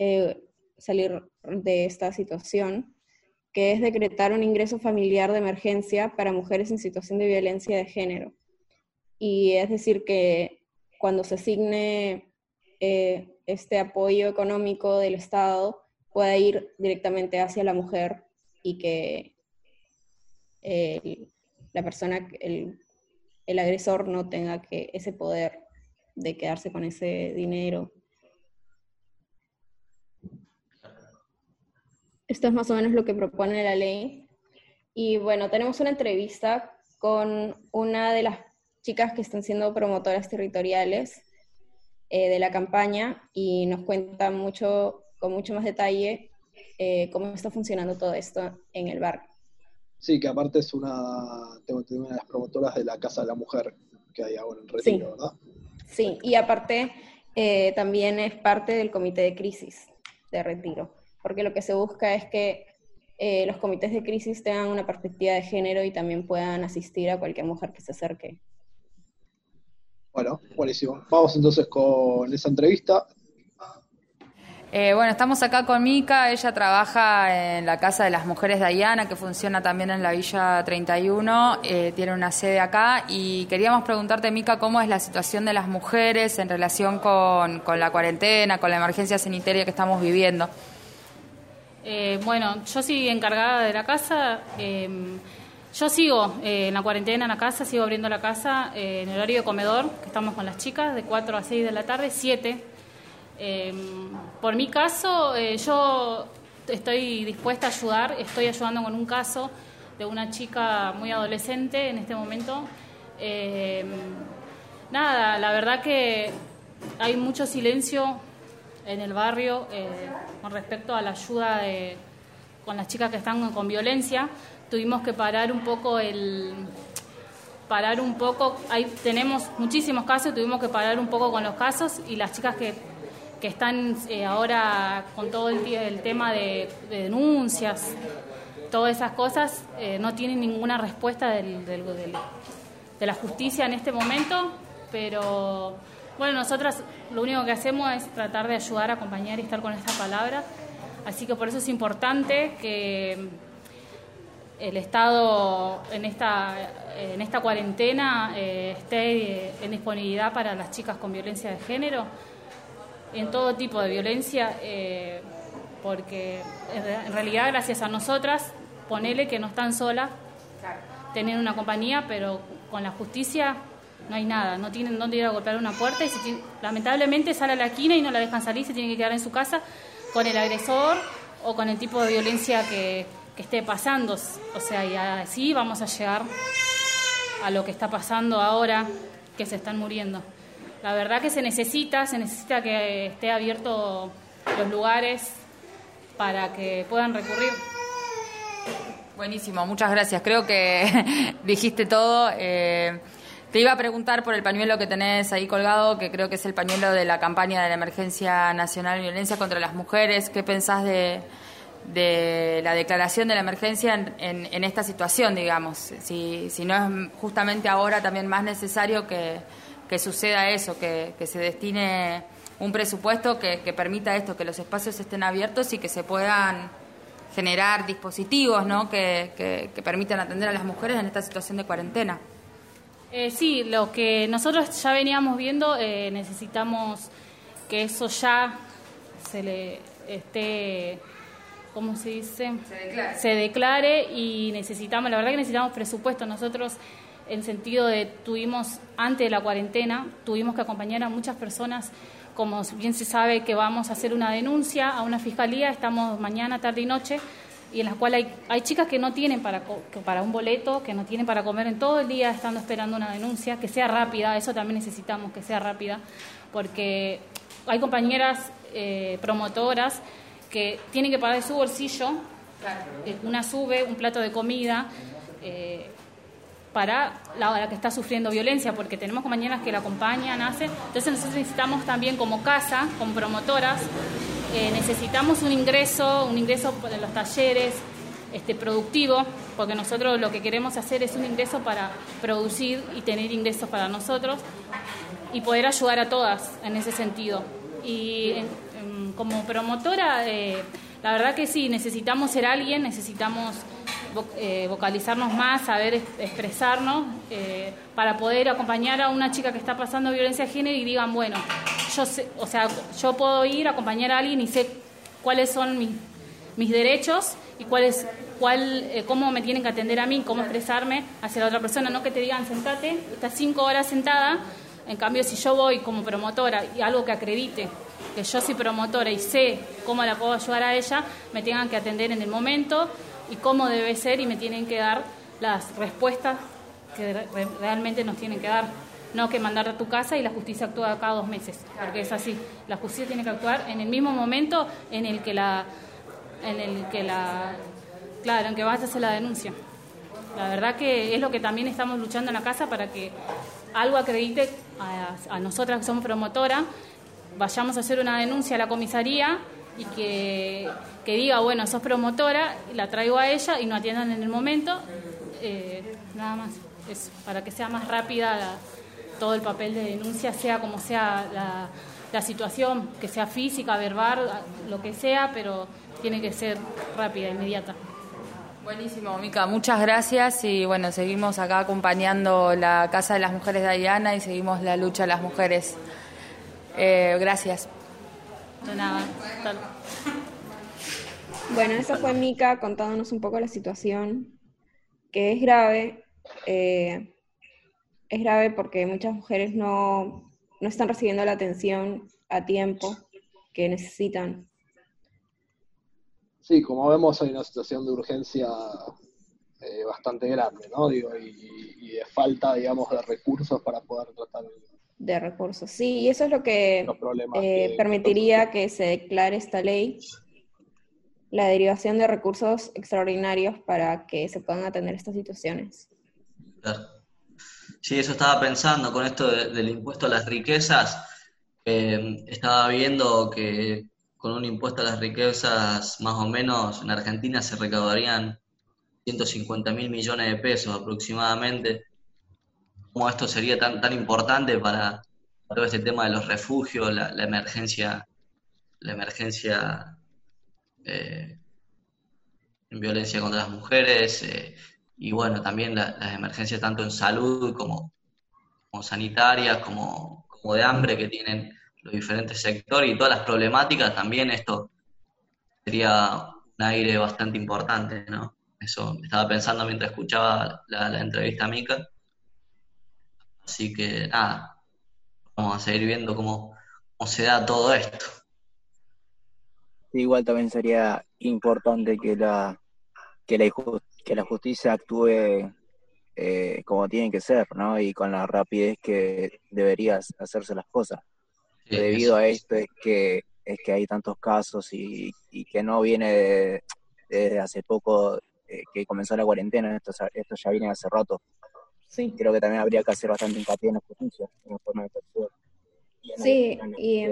eh, salir de esta situación, que es decretar un ingreso familiar de emergencia para mujeres en situación de violencia de género. Y es decir, que cuando se asigne eh, este apoyo económico del Estado pueda ir directamente hacia la mujer y que la persona, el, el agresor no tenga que ese poder de quedarse con ese dinero. Esto es más o menos lo que propone la ley. Y bueno, tenemos una entrevista con una de las chicas que están siendo promotoras territoriales eh, de la campaña y nos cuentan mucho, con mucho más detalle eh, cómo está funcionando todo esto en el barrio. Sí, que aparte es una, tengo una de las promotoras de la Casa de la Mujer que hay ahora en Retiro, ¿verdad? Sí, y aparte eh, también es parte del comité de crisis de Retiro, porque lo que se busca es que los comités de crisis tengan una perspectiva de género y también puedan asistir a cualquier mujer que se acerque bueno, buenísimo. Vamos entonces con esa entrevista. Eh, bueno, estamos acá con Mica, ella trabaja en la Casa de las Mujeres de Ayana, que funciona también en la Villa 31, eh, tiene una sede acá y queríamos preguntarte, Mica, cómo es la situación de las mujeres en relación con, con la cuarentena, con la emergencia sanitaria que estamos viviendo. Eh, bueno, yo soy encargada de la casa. Yo sigo eh, en la cuarentena en la casa, sigo abriendo la casa eh, en el horario de comedor, que estamos con las chicas, de 4 a 6 de la tarde, 7. Eh, por mi caso, yo estoy dispuesta a ayudar, estoy ayudando con un caso de una chica muy adolescente en este momento. nada, la verdad que hay mucho silencio en el barrio eh, con respecto a la ayuda de, con las chicas que están con violencia. Tuvimos que parar un poco el parar un poco, ahí tenemos muchísimos casos, tuvimos que parar un poco con los casos y las chicas que, que están eh, ahora con todo el, el tema de, denuncias, todas esas cosas, eh, no tienen ninguna respuesta del, del, de la justicia en este momento, pero bueno, nosotras lo único que hacemos es tratar de ayudar, acompañar y estar con esta palabra. Así que por eso es importante que el Estado en esta, en esta cuarentena eh, esté en disponibilidad para las chicas con violencia de género, en todo tipo de violencia, eh, porque en realidad gracias a nosotras, ponele que no están solas, tener una compañía, pero con la justicia no hay nada, no tienen dónde ir a golpear una puerta y lamentablemente sale a la esquina y no la dejan salir, se tiene que quedar en su casa con el agresor o con el tipo de violencia que, esté pasando. O sea, y así vamos a llegar a lo que está pasando ahora, que se están muriendo. La verdad que se necesita, se necesita que esté abierto los lugares para que puedan recurrir. Buenísimo, muchas gracias. Creo que dijiste todo. Eh, te iba a preguntar por el pañuelo que tenés ahí colgado, que creo que es el pañuelo de la campaña de la Emergencia Nacional de Violencia contra las Mujeres. ¿Qué pensás de, la declaración de la emergencia en, esta situación, digamos? Si, si, no es justamente ahora también más necesario que, suceda eso, que, se destine un presupuesto que, permita esto, que los espacios estén abiertos y que se puedan generar dispositivos ¿no? que permitan atender a las mujeres en esta situación de cuarentena. Eh, sí, lo que nosotros ya veníamos viendo, eh, necesitamos que eso ya se le esté, ¿cómo se dice? Se declare. Se declare y necesitamos, la verdad que necesitamos presupuesto. Nosotros, en sentido de, tuvimos, antes de la cuarentena, tuvimos que acompañar a muchas personas como bien se sabe que vamos a hacer una denuncia a una fiscalía, estamos mañana, tarde y noche y en las cuales hay, hay chicas que no tienen para, para un boleto, que no tienen para comer en todo el día estando esperando una denuncia, que sea rápida, eso también necesitamos que sea rápida, porque hay compañeras eh, promotoras que tienen que pagar de su bolsillo, eh, una sube, un plato de comida, eh, para la, la, que está sufriendo violencia, porque tenemos compañeras que la acompañan, hacen. Entonces nosotros necesitamos también como casa, como promotoras, eh, necesitamos un ingreso, un ingreso en los talleres este, productivo, porque nosotros lo que queremos hacer es un ingreso para producir y tener ingresos para nosotros y poder ayudar a todas en ese sentido. Y como promotora, eh, la verdad que sí, necesitamos ser alguien, necesitamos vocalizarnos más, saber expresarnos, eh, para poder acompañar a una chica que está pasando violencia de género y digan, bueno, yo sé, o sea, yo puedo ir a acompañar a alguien y sé cuáles son mis, mis derechos y cuál es, cuál, eh, cómo me tienen que atender a mí, cómo expresarme hacia la otra persona, no que te digan sentate, estás cinco horas sentada, en cambio si yo voy como promotora y algo que acredite que yo soy promotora y sé cómo la puedo ayudar a ella, me tengan que atender en el momento y cómo debe ser y me tienen que dar las respuestas que realmente nos tienen que dar. No que mandar a tu casa y la justicia actúa cada dos meses, porque es así. La justicia tiene que actuar en el mismo momento en el que la, en el que la, claro, en que vas a hacer la denuncia. La verdad que es lo que también estamos luchando en la casa para que algo acredite a, a nosotras que somos promotoras, vayamos a hacer una denuncia a la comisaría y que, diga, bueno, sos promotora, la traigo a ella y no atiendan en el momento, eh, nada más, es para que sea más rápida todo el papel de denuncia, sea como sea la, la situación, que sea física, verbal, lo que sea, pero tiene que ser rápida, inmediata. Buenísimo, Mica, muchas gracias y bueno, seguimos acá acompañando la Casa de las Mujeres de Diana y seguimos la lucha de las mujeres. Eh, gracias. Bueno, esa fue Mica contándonos un poco la situación, que es grave. Eh, es grave porque muchas mujeres no, no están recibiendo la atención a tiempo que necesitan. Sí, como vemos hay una situación de urgencia eh, bastante grande, ¿no? Digo, y, y, de falta, digamos, de recursos para poder tratar de recursos. Sí, y eso es lo que eh, que- permitiría que se declare esta ley, la derivación de recursos extraordinarios para que se puedan atender estas situaciones. Claro. Sí, eso estaba pensando con esto de- del impuesto a las riquezas. eh, estaba viendo que con un impuesto a las riquezas, más o menos, en Argentina se recaudarían 150 mil millones de pesos aproximadamente. ¿Cómo esto sería tan, tan importante para todo este tema de los refugios, la, la emergencia, la emergencia eh, en violencia contra las mujeres? eh, y bueno, también la- las emergencias tanto en salud como, sanitarias, como, como de hambre que tienen los diferentes sectores y todas las problemáticas, también esto sería un aire bastante importante, ¿no? Eso estaba pensando mientras escuchaba la, la entrevista a Mica. Así que nada, vamos a seguir viendo cómo, cómo se da todo esto. Igual también sería importante que la, que la, que la justicia actúe eh, como tiene que ser, ¿no? Y con la rapidez que debería hacerse las cosas. Sí, Debido eso. a esto es que es que hay tantos casos y, y que no viene de- desde hace poco eh, que comenzó la cuarentena, esto, esto ya viene hace rato. Sí. Creo que también habría que hacer bastante hincapié en la justicia, en la forma de la- Sí, y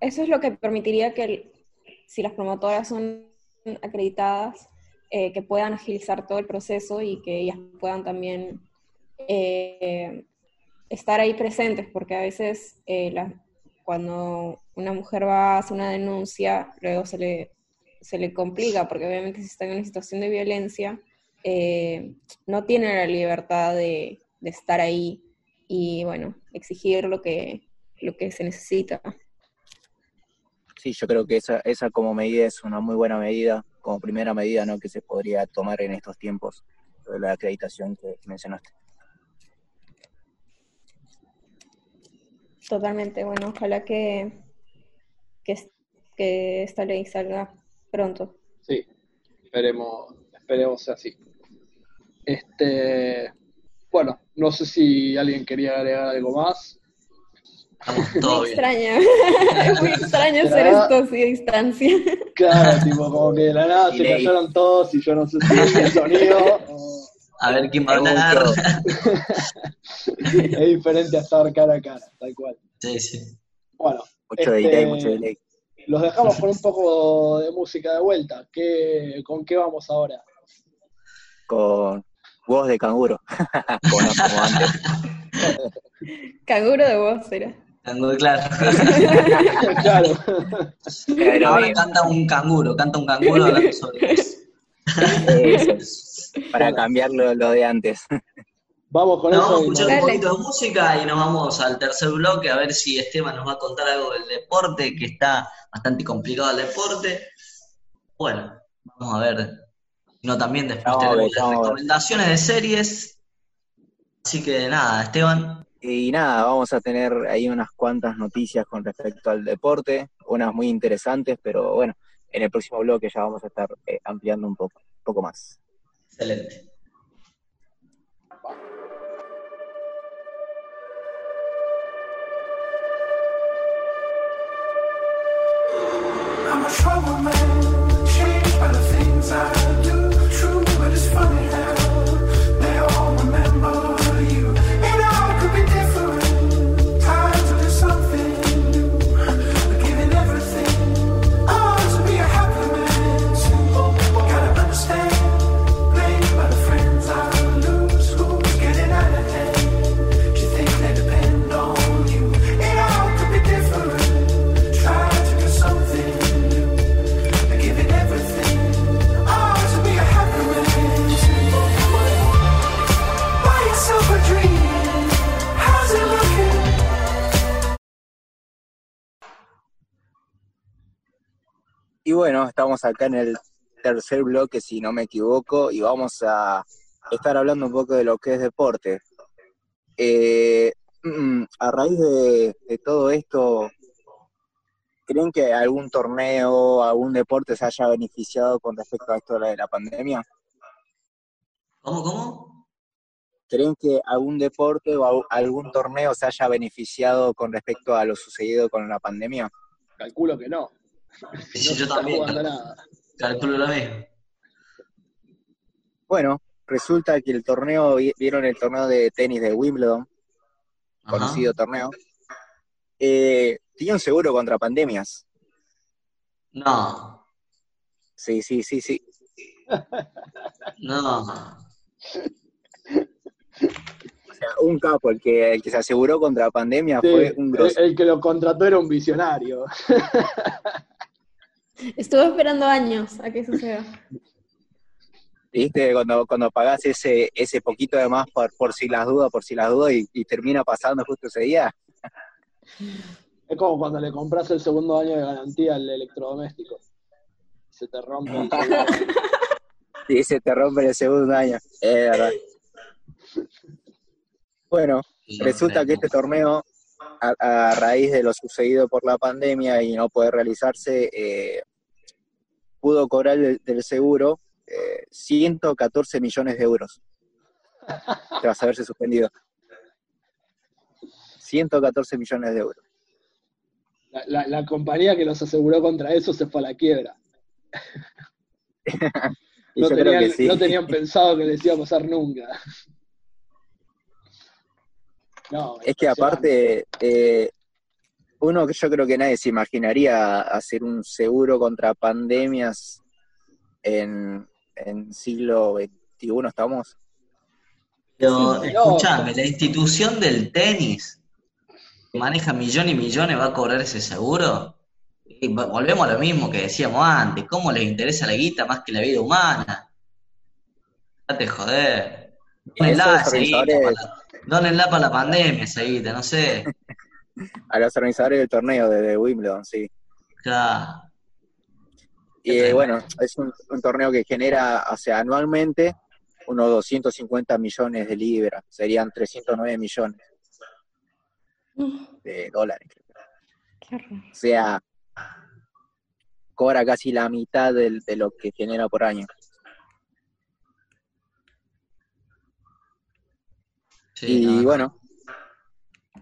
eso es lo que permitiría que el- si las promotoras son acreditadas, eh, que puedan agilizar todo el proceso y que ellas puedan también eh, estar ahí presentes, porque a veces eh, la- cuando una mujer va a hacer una denuncia, luego se le, se le complica, porque obviamente si está en una situación de violencia, eh, no tiene la libertad de, de estar ahí y, bueno, exigir lo que, lo que se necesita. Sí, yo creo que esa, esa como medida es una muy buena medida, como primera medida ¿no? que se podría tomar en estos tiempos, de la acreditación que mencionaste. Totalmente, bueno, ojalá que, que, que esta ley salga pronto. Sí, esperemos, esperemos sea así. Este, bueno, no sé si alguien quería agregar algo más. Estamos Muy extraña, es muy extraño hacer esto así a distancia. Claro, tipo, como que de la nada se callaron todos y yo no sé si es el sonido o- A ver quién va a hablar. es diferente a estar cara a cara, tal cual. Sí, sí. Bueno, Mucho Este- delay, mucho delay. los dejamos con un poco de música de vuelta. ¿Qué, ¿Con qué vamos ahora? Con voz de canguro, como, no, como antes. Canguro de voz era. Canguro, claro. claro. Pero Ahora bien, canta un canguro, canta un canguro hablando sobre eso. para cambiar lo, lo de antes. Vamos con Nos eso. vamos a escuchar un poquito de música y nos vamos al tercer bloque a ver si Esteban nos va a contar algo del deporte, que está bastante complicado el deporte. Bueno, vamos a ver. Si no, también después ver, tenemos ver. recomendaciones de series. Así que nada, Esteban, Y nada, vamos a tener ahí unas cuantas noticias con respecto al deporte, unas muy interesantes, pero bueno, en el próximo bloque ya vamos a estar eh, ampliando un poco, un poco más. excelente. I'm a troublemaker, changed by the things I bueno, estamos acá en el tercer bloque, si no me equivoco, y vamos a estar hablando un poco de lo que es deporte. Eh, mm, a raíz de, de todo esto, ¿creen que algún torneo, algún deporte se haya beneficiado con respecto a esto de la pandemia? ¿Cómo, cómo? ¿creen que algún deporte o algún torneo se haya beneficiado con respecto a lo sucedido con la pandemia? Calculo que no. Si no yo también jugando nada. calculo lo mismo. Bueno, resulta que el torneo, vi- vieron el torneo de tenis de Wimbledon, Ajá. conocido torneo, eh, tenía un seguro contra pandemias. No, Sí, sí, sí, sí. no. O sea, un capo, el que, el que se aseguró contra pandemia Sí, fue un el, grosso. el que lo contrató era un visionario. Estuve esperando años a que suceda. ¿Viste? Cuando, cuando pagás ese, ese poquito de más por, por si las dudas, por si las dudas, y, y termina pasando justo ese día. Es como cuando le compras el segundo año de garantía al electrodoméstico. Se te rompe el. Y se te rompe el segundo año. Es verdad. Bueno, resulta que este torneo, a, a raíz de lo sucedido por la pandemia y no poder realizarse, eh, pudo cobrar del, del seguro eh, 114 millones de euros tras haberse suspendido. 114 millones de euros. La, la- la compañía que los aseguró contra eso se fue a la quiebra. Tenían, sí. no tenían pensado que les iba a pasar nunca. No, Es que aparte, eh, uno que yo creo que nadie se imaginaría hacer un seguro contra pandemias en, en siglo XXI, ¿estamos? Pero Sí, escúchame, la institución del tenis que maneja millones y millones va a cobrar ese seguro. Y volvemos a lo mismo que decíamos antes, ¿cómo les interesa la guita más que la vida humana? Date joder. La- dónenla para la pandemia esa guita, no sé. A los organizadores del torneo de, de Wimbledon, sí. Claro. Y eh, bueno, es un, un torneo que genera, o sea, anualmente unos 250 millones de libras, serían 309 millones de dólares. Qué horror. O sea, cobra casi la mitad del- de lo que genera por año. Sí, y no. bueno,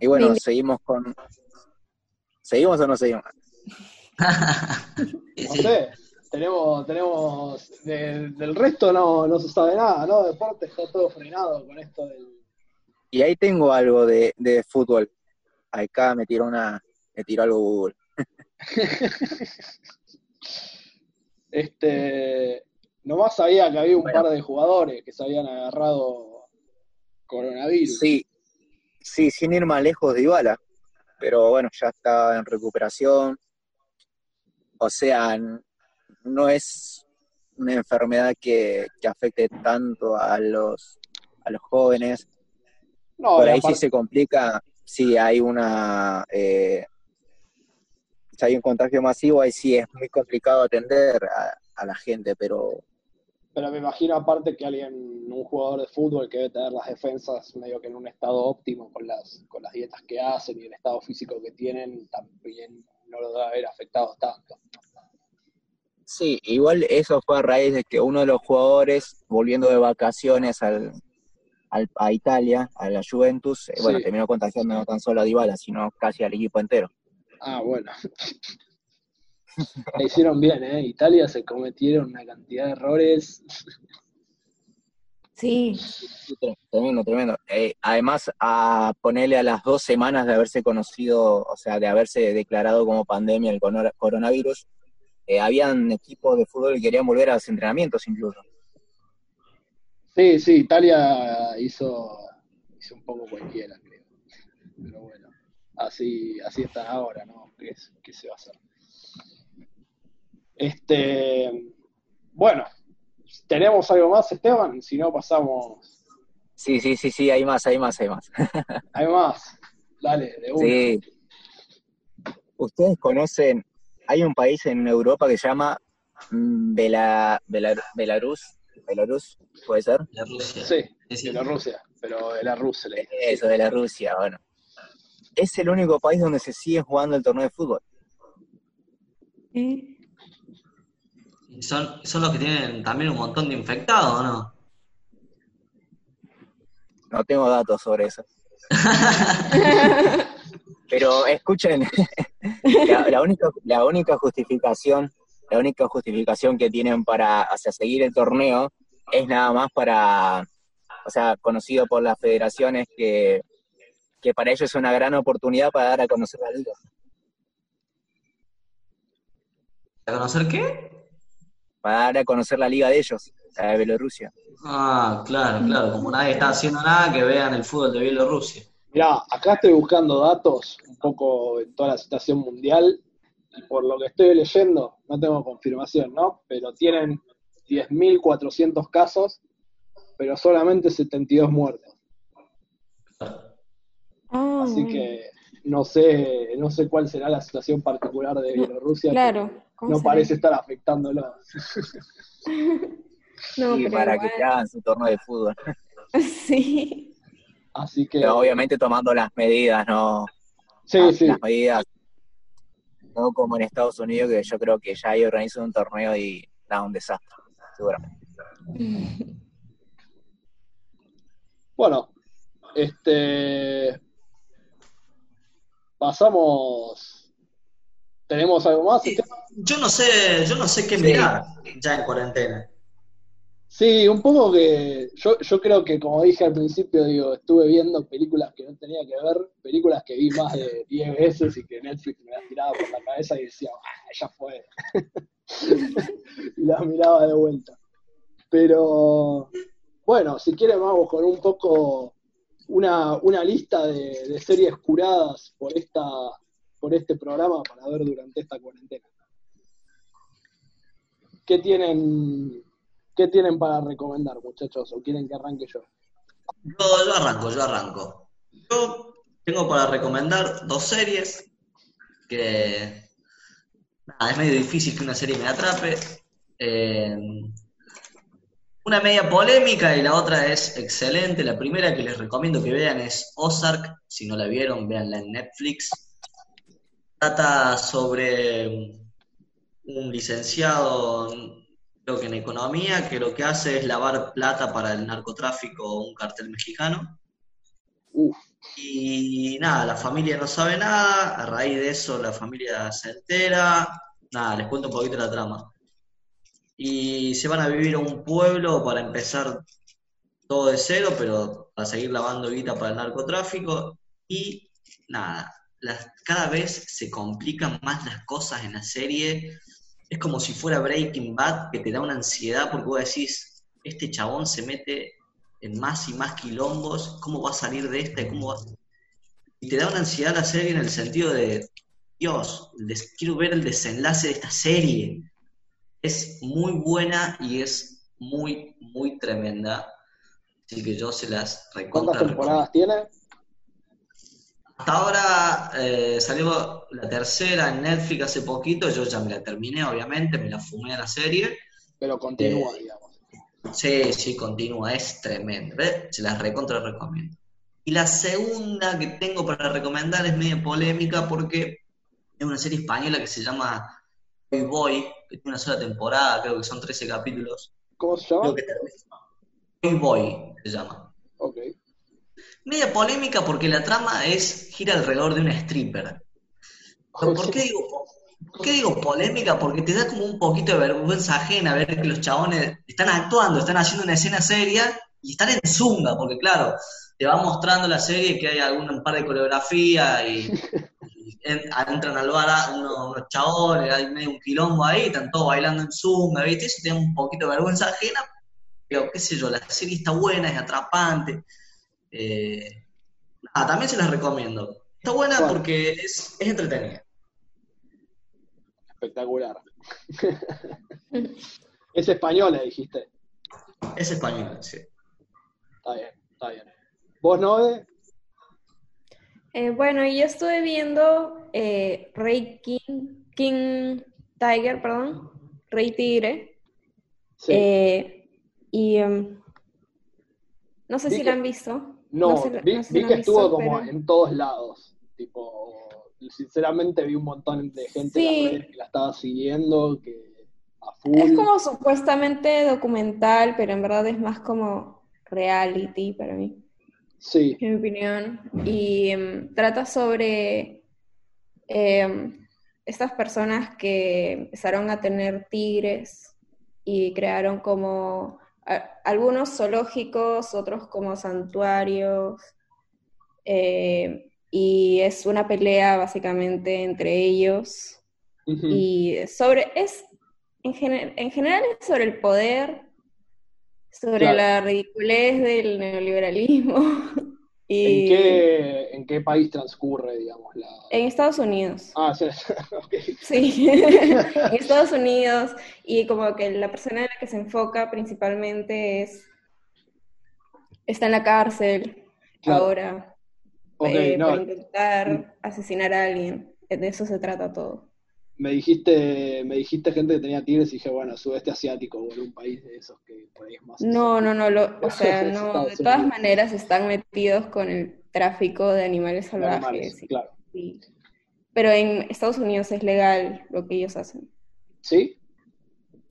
y bueno, Bien. seguimos con... ¿Seguimos o no seguimos? No sé, tenemos, tenemos de- del resto no, no se sabe nada, ¿no? Deporte está todo frenado con esto del... Y ahí tengo algo de, de fútbol. Acá me tiró una, me tiró algo Google. Este, nomás sabía que había un par de jugadores que se habían agarrado coronavirus. Sí, sí, sin ir más lejos de Ibala. Pero bueno, ya está en recuperación. O sea, no es una enfermedad que, que afecte tanto a los, a los jóvenes. No, Por ahí sí se complica, si hay una, eh, si hay un contagio masivo, ahí sí es muy complicado atender a, a la gente, pero Pero me imagino aparte que alguien, un jugador de fútbol que debe tener las defensas medio que en un estado óptimo con las, con las dietas que hacen y el estado físico que tienen, también no lo debe haber afectado tanto. sí, igual eso fue a raíz de que uno de los jugadores, volviendo de vacaciones al, al- a Italia, a la Juventus, eh, bueno, terminó contagiando no tan solo a Dybala, sino casi al equipo entero. Ah, bueno. Le hicieron bien, ¿eh? Italia se cometieron una cantidad de errores. Sí, Sí, tre- Tremendo, tremendo. Eh, además, a ponerle a las dos semanas de haberse conocido, o sea, de haberse declarado como pandemia el corona- coronavirus, eh, habían equipos de fútbol que querían volver a los entrenamientos incluso. Sí, sí, Italia hizo, hizo un poco cualquiera, creo. Pero bueno, así, así están ahora, ¿no? ¿Qué, es- qué se va a hacer? Este, bueno, ¿tenemos algo más, Esteban? Si no, pasamos. Sí, sí, sí, sí, hay más, hay más, hay más. Hay más. Dale, de una. Sí. Ustedes conocen, hay un país en Europa que se llama Bela- Bela- Belarus, Belarus, ¿puede ser? La Rusia. Sí, Sí, sí. Bielorrusia, pero de la Rusia. Eso, de la Rusia, bueno. Es el único país donde se sigue jugando el torneo de fútbol. ¿Eh? Son, son los que tienen también un montón de infectados, ¿o no? no tengo datos sobre eso. Pero escuchen, la, la única, la única justificación, la única justificación que tienen para hacia seguir el torneo es nada más para, o sea, conocido por las federaciones que, que para ellos es una gran oportunidad para dar a conocer la liga. ¿A conocer qué? Para dar a conocer la liga de ellos, la de Bielorrusia. Ah, claro, claro. Como nadie está haciendo nada, que vean el fútbol de Bielorrusia. Mirá, acá estoy buscando datos un poco en toda la situación mundial y por lo que estoy leyendo, no tengo confirmación, ¿no? Pero tienen 10.400 casos, pero solamente 72 muertos. Ah, Así que no sé, no sé cuál será la situación particular de Bielorrusia. Claro. ¿Cómo No parece estar afectándolo. No, y para igual. que hagan su torneo de fútbol. Sí. Así que. Pero obviamente tomando las medidas, no Sí, las, sí. las medidas, no como en Estados Unidos, que yo creo que ya ahí organizan un torneo y da un desastre, seguramente. Bueno, este. Pasamos. ¿Tenemos algo más? Yo no sé, yo no sé qué mirar ya en cuarentena. Sí, un poco que yo, yo creo que como dije al principio, digo, estuve viendo películas que no tenía que ver, películas que vi más de 10 veces y que Netflix me las tiraba por la cabeza y decía, ah, ya fue. y las miraba de vuelta. Pero bueno, si quieren vamos con un poco una, una lista de, de series curadas por esta por este programa para ver durante esta cuarentena. ¿Qué tienen, qué tienen para recomendar, muchachos? ¿O quieren que arranque yo? Yo, yo arranco, yo arranco. Yo tengo para recomendar dos series que es medio difícil que una serie me atrape. Eh, una media polémica y la otra es excelente. La primera que les recomiendo que vean es Ozark. Si no la vieron, véanla en Netflix. Trata sobre un licenciado, creo que en economía, que lo que hace es lavar plata para el narcotráfico o un cartel mexicano. Y nada, la familia no sabe nada, a raíz de eso la familia se entera. Nada, les cuento un poquito la trama. Y se van a vivir a un pueblo para empezar todo de cero, pero para seguir lavando guita para el narcotráfico. Y nada, las- cada vez se complican más las cosas en la serie. Es como si fuera Breaking Bad, que te da una ansiedad porque vos decís, este chabón se mete en más y más quilombos, ¿cómo va a salir de esta? ¿Cómo va? Y te da una ansiedad la serie en el sentido de, Dios, les quiero ver el desenlace de esta serie. Es muy buena y es muy, muy tremenda. Así que yo se las ¿Cuántas recontra recomiendo. temporadas tiene? Hasta ahora eh, salió la tercera en Netflix hace poquito, yo ya me la terminé, obviamente, me la fumé a la serie. Pero continúa, Eh, digamos. Sí, sí, continúa, es tremendo. ¿eh? Se las recontra recomiendo. Y la segunda que tengo para recomendar es medio polémica porque es una serie española que se llama Boy Boy, que tiene una sola temporada, creo que son 13 capítulos. ¿Cómo se llama? Creo que. Boy Boy se llama. Ok. Media polémica porque la trama es gira alrededor de una stripper. ¿por qué digo, polémica? Porque te da como un poquito de vergüenza ajena ver que los chabones están actuando, están haciendo una escena seria y están en zunga, porque claro, te va mostrando la serie que hay algún un par de coreografía y, y en- entran al bar unos, unos chabones, hay medio un quilombo ahí, están todos bailando en zunga, ¿viste? Eso te un poquito de vergüenza ajena, pero qué sé yo, la serie está buena, es atrapante. Eh, nada, también se las recomiendo. Está buena porque es, es entretenida. Espectacular. es española, dijiste. Es española, sí. Está bien, está bien. ¿Vos, Noé? Eh, bueno, yo estuve viendo eh, Rey King, King Tiger, perdón, Rey Tigre. Sí. Eh, y em, no sé si la han visto. No, la- vi, no que estuvo como pero- en todos lados. Tipo, sinceramente vi un montón de gente en que la estaba siguiendo, que a full. Es como supuestamente documental, pero en verdad es más como reality para mí. Sí. en mi opinión. Y em, trata sobre em, estas personas que empezaron a tener tigres y crearon como algunos zoológicos, otros como santuarios. eh, y es una pelea básicamente entre ellos. Y sobre, es, en, gener- en general es sobre el poder, sobre Claro. la ridiculez del neoliberalismo. y ¿En qué, ¿En qué país transcurre, digamos, la... en Estados Unidos. Ah, sí. Sí, en Estados Unidos. Y como que la persona en la que se enfoca principalmente es, está en la cárcel Claro. ahora Ok, eh, no, por intentar asesinar a alguien. De eso se trata todo. Me dijiste, me dijiste gente que tenía tigres y dije, bueno, sudeste asiático o en un país de esos que por ahí es más... No, no, no, lo- o sea, no, de todas maneras están metidos con el tráfico de animales de salvajes. animales, y- claro. pero en Estados Unidos es legal lo que ellos hacen. ¿Sí?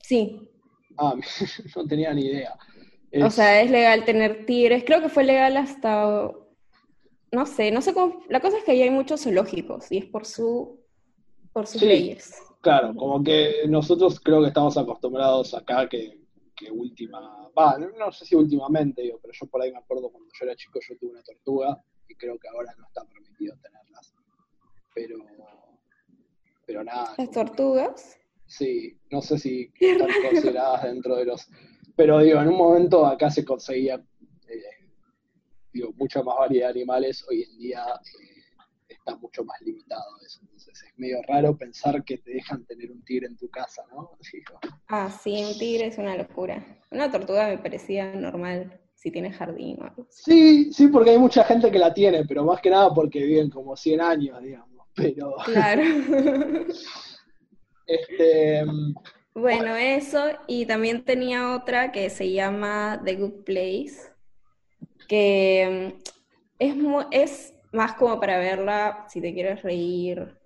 Sí, Ah, no tenía ni idea. o sea, es legal tener tigres. Creo que fue legal hasta, no sé, no sé cómo. La cosa es que ahí hay muchos zoológicos y es por su, por sus Sí. leyes. Claro, como que nosotros creo que estamos acostumbrados acá que, que última, va, no, no sé si últimamente, digo, pero yo por ahí me acuerdo cuando yo era chico yo tuve una tortuga y creo que ahora no está permitido tenerlas. Pero, pero nada, Las tortugas. sí, no sé si están consideradas dentro de los, pero digo, en un momento acá se conseguía, eh, digo, mucha más variedad de animales, hoy en día eh, está mucho más limitado eso, entonces es medio raro pensar que te dejan tener un tigre en tu casa, ¿no? Digo, Ah, sí, un tigre es una locura. Una tortuga me parecía normal si tiene jardín o algo. Sí, sí, porque hay mucha gente que la tiene, pero más que nada porque viven como 100 años, digamos, pero, Claro. este, Bueno, eso, y también tenía otra que se llama The Good Place, que mm, es, es más como para verla si te quieres reír.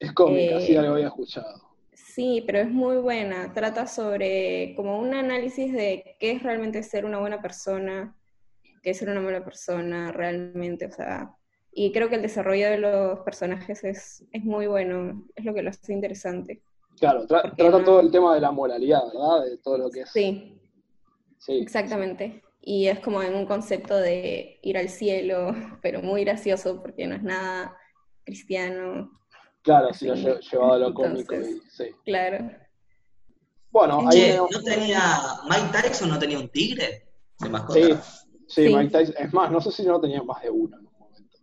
es cómica, Eh, sí, algo había escuchado. Sí, pero es muy buena. Trata sobre como un análisis de qué es realmente ser una buena persona, qué es ser una mala persona realmente, o sea, y creo que el desarrollo de los personajes es, es muy bueno, es lo que lo hace interesante. Claro, tra- trata no- todo el tema de la moralidad, ¿verdad? De todo lo que es. Sí, Sí, exactamente. Y es como en un concepto de ir al cielo, pero muy gracioso porque no es nada cristiano, claro, sí, lo Sí. lle- llevado a lo cómico Entonces- y sí. claro. Bueno, ahí Che, tenemos- ¿no tenía, Mike Tyson no tenía un tigre de mascota? Sí, sí, Sí. Mike Tyson. Es más, no sé si no tenía más de uno en un momento.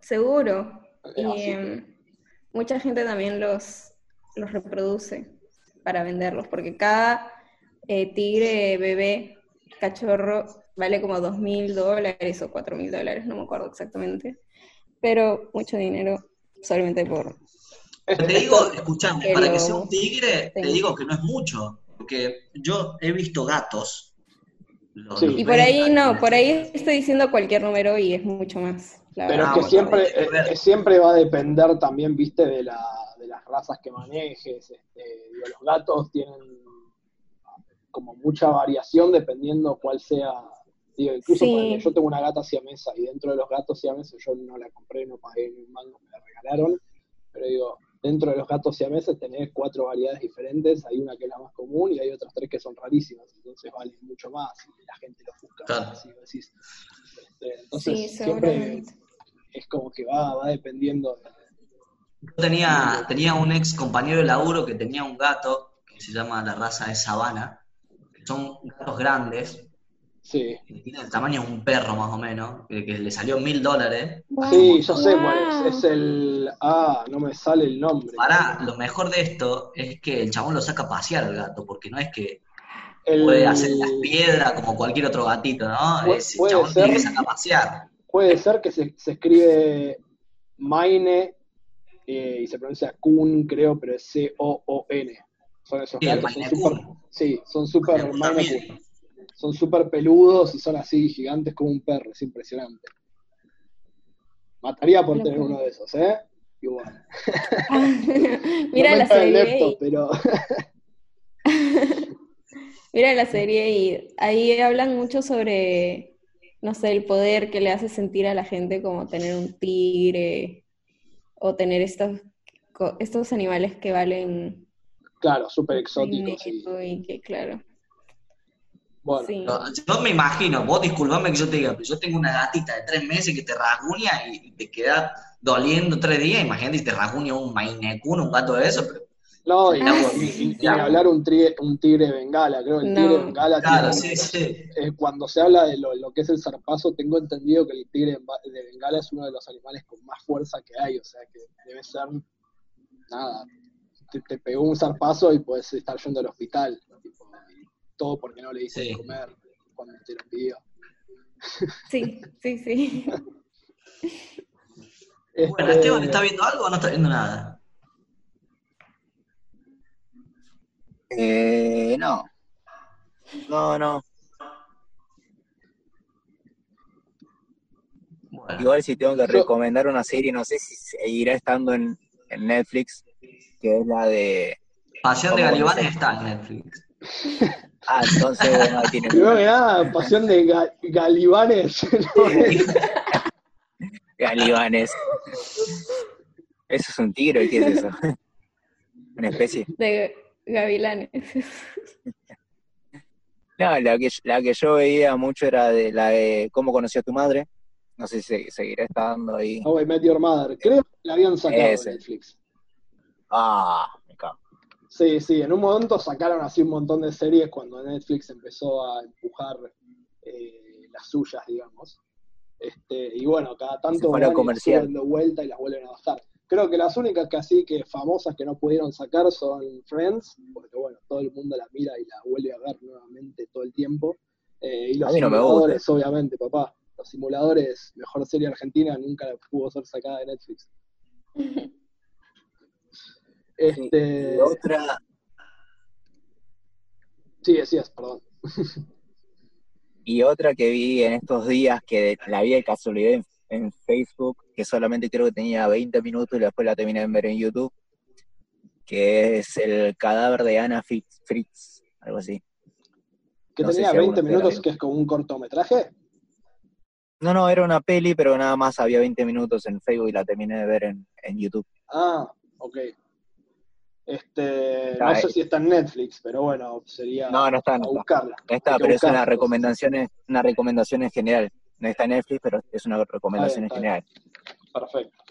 Seguro. Y Así que- em, mucha gente también los, los reproduce para venderlos, porque cada eh, tigre bebé, cachorro, vale como dos mil dólares o cuatro mil dólares, no me acuerdo exactamente. Pero mucho dinero solamente por... Te digo, escuchame, para que sea un tigre, te digo que no es mucho, porque yo he visto gatos. los- Sí. los Y por ahí no, por ahí estoy diciendo cualquier número y es mucho más. la Pero verdad. es que bueno, siempre, eh, siempre va a depender también, viste, de, la, de las razas que manejes. Este, digo, los gatos tienen como mucha variación dependiendo cuál sea. Digo, incluso Sí. ponele, yo tengo una gata siamesa y dentro de los gatos siameses yo no la compré, no pagué ni un mango, me la regalaron. Pero digo, dentro de los gatos siameses tenés cuatro variedades diferentes, hay una que es la más común y hay otras tres que son rarísimas, entonces valen mucho más y la gente los busca. Claro. así, decís. Este, entonces Sí, siempre es como que va, va dependiendo. de- Yo tenía, tenía un ex compañero de laburo que tenía un gato que se llama la raza de sabana, son gatos grandes, Sí, que tienen el tamaño de un perro más o menos, que, que le salió mil dólares. sí, yo sé cuál es. Es el. Ah, no me sale el nombre. Pará, lo mejor de esto es que el chabón lo saca a pasear al gato, porque no es que El- puede hacer las piedras como cualquier otro gatito, ¿no? Pu- Es, el puede chabón tiene ser. que sacar a pasear. Puede ser que se, se escribe Maine eh, y se pronuncia Kun, creo, pero es C-O-O-N. Son esos Sí, gatos, son. Coon. Sí, son súper. Son súper peludos y son así gigantes como un perro, es impresionante. Mataría por tener uno de esos, ¿eh? Igual. Mira no la serie lepto, y- pero. Mira la serie y ahí hablan mucho sobre no sé, el poder que le hace sentir a la gente como tener un tigre o tener estos, estos animales que valen Claro, súper dinero y que, claro. bueno, Sí. No, yo me imagino, vos disculpame que yo te diga, pero yo tengo una gatita de tres meses que te rasguña y te queda doliendo tres días, imagínate si te rasguña un Maine Coon, un gato de eso, pero no, y, Ya, y- y- y ni hablar un tigre, un tigre bengala, creo que el No. tigre bengala claro, tiene- sí, sí. eh, cuando se habla de lo, lo que es el zarpazo, tengo entendido que el tigre de de bengala es uno de los animales con más fuerza que hay, o sea que debe ser nada, te, te pegó un zarpazo y puedes estar yendo al hospital, tipo, todo porque no le diste Sí. de comer cuando te lo pidió. Sí, sí, sí. Bueno, Este, Esteban, ¿está viendo algo o no está viendo nada? Eh, no. No, no. Bueno, Igual si tengo que recomendar una serie, no sé si seguirá estando en, en Netflix, que es la de... Pasión de ¿Cómo Galibanes está en Netflix. Ah, entonces, bueno, ahí tiene... Primero que nada, pasión de ga- galibanes. ¿no? Galibanes. ¿Eso es un tigre qué es eso? ¿Una especie? De gavilanes. No, la que, la que yo veía mucho era de la de ¿Cómo conocí a tu madre? No sé si se- seguirá estando ahí. How I Met Your Mother. Creo que la habían sacado de Netflix. Ah, me cago. Sí, sí, en un momento sacaron así un montón de series cuando Netflix empezó a empujar eh, las suyas, digamos. Este, y bueno, cada tanto van de vuelta y las vuelven a bajar. Creo que las únicas que así que famosas que no pudieron sacar son Friends, porque bueno, todo el mundo la mira y la vuelve a ver nuevamente todo el tiempo. Eh, y los A mí no me simuladores, obviamente, papá. Los simuladores, mejor serie argentina, nunca pudo ser sacada de Netflix. Este, Y otra, sí, decías, perdón. y otra que vi en estos días que la vi de casualidad en, en Facebook, que solamente creo que tenía 20 minutos y después la terminé de ver en YouTube, que es el cadáver de Ana Fritz, Fritz algo así. Que No tenía si 20 alguno te la minutos, que es como un cortometraje. No, no, era una peli, pero nada más había 20 minutos en Facebook y la terminé de ver en, en YouTube. Ah, ok. Este, Está no sé si está en Netflix, pero bueno, sería No, no está, no buscarla. Está, pero es una recomendación, en- una recomendación en general. No está en Netflix, pero es una recomendación Está en general. Perfecto.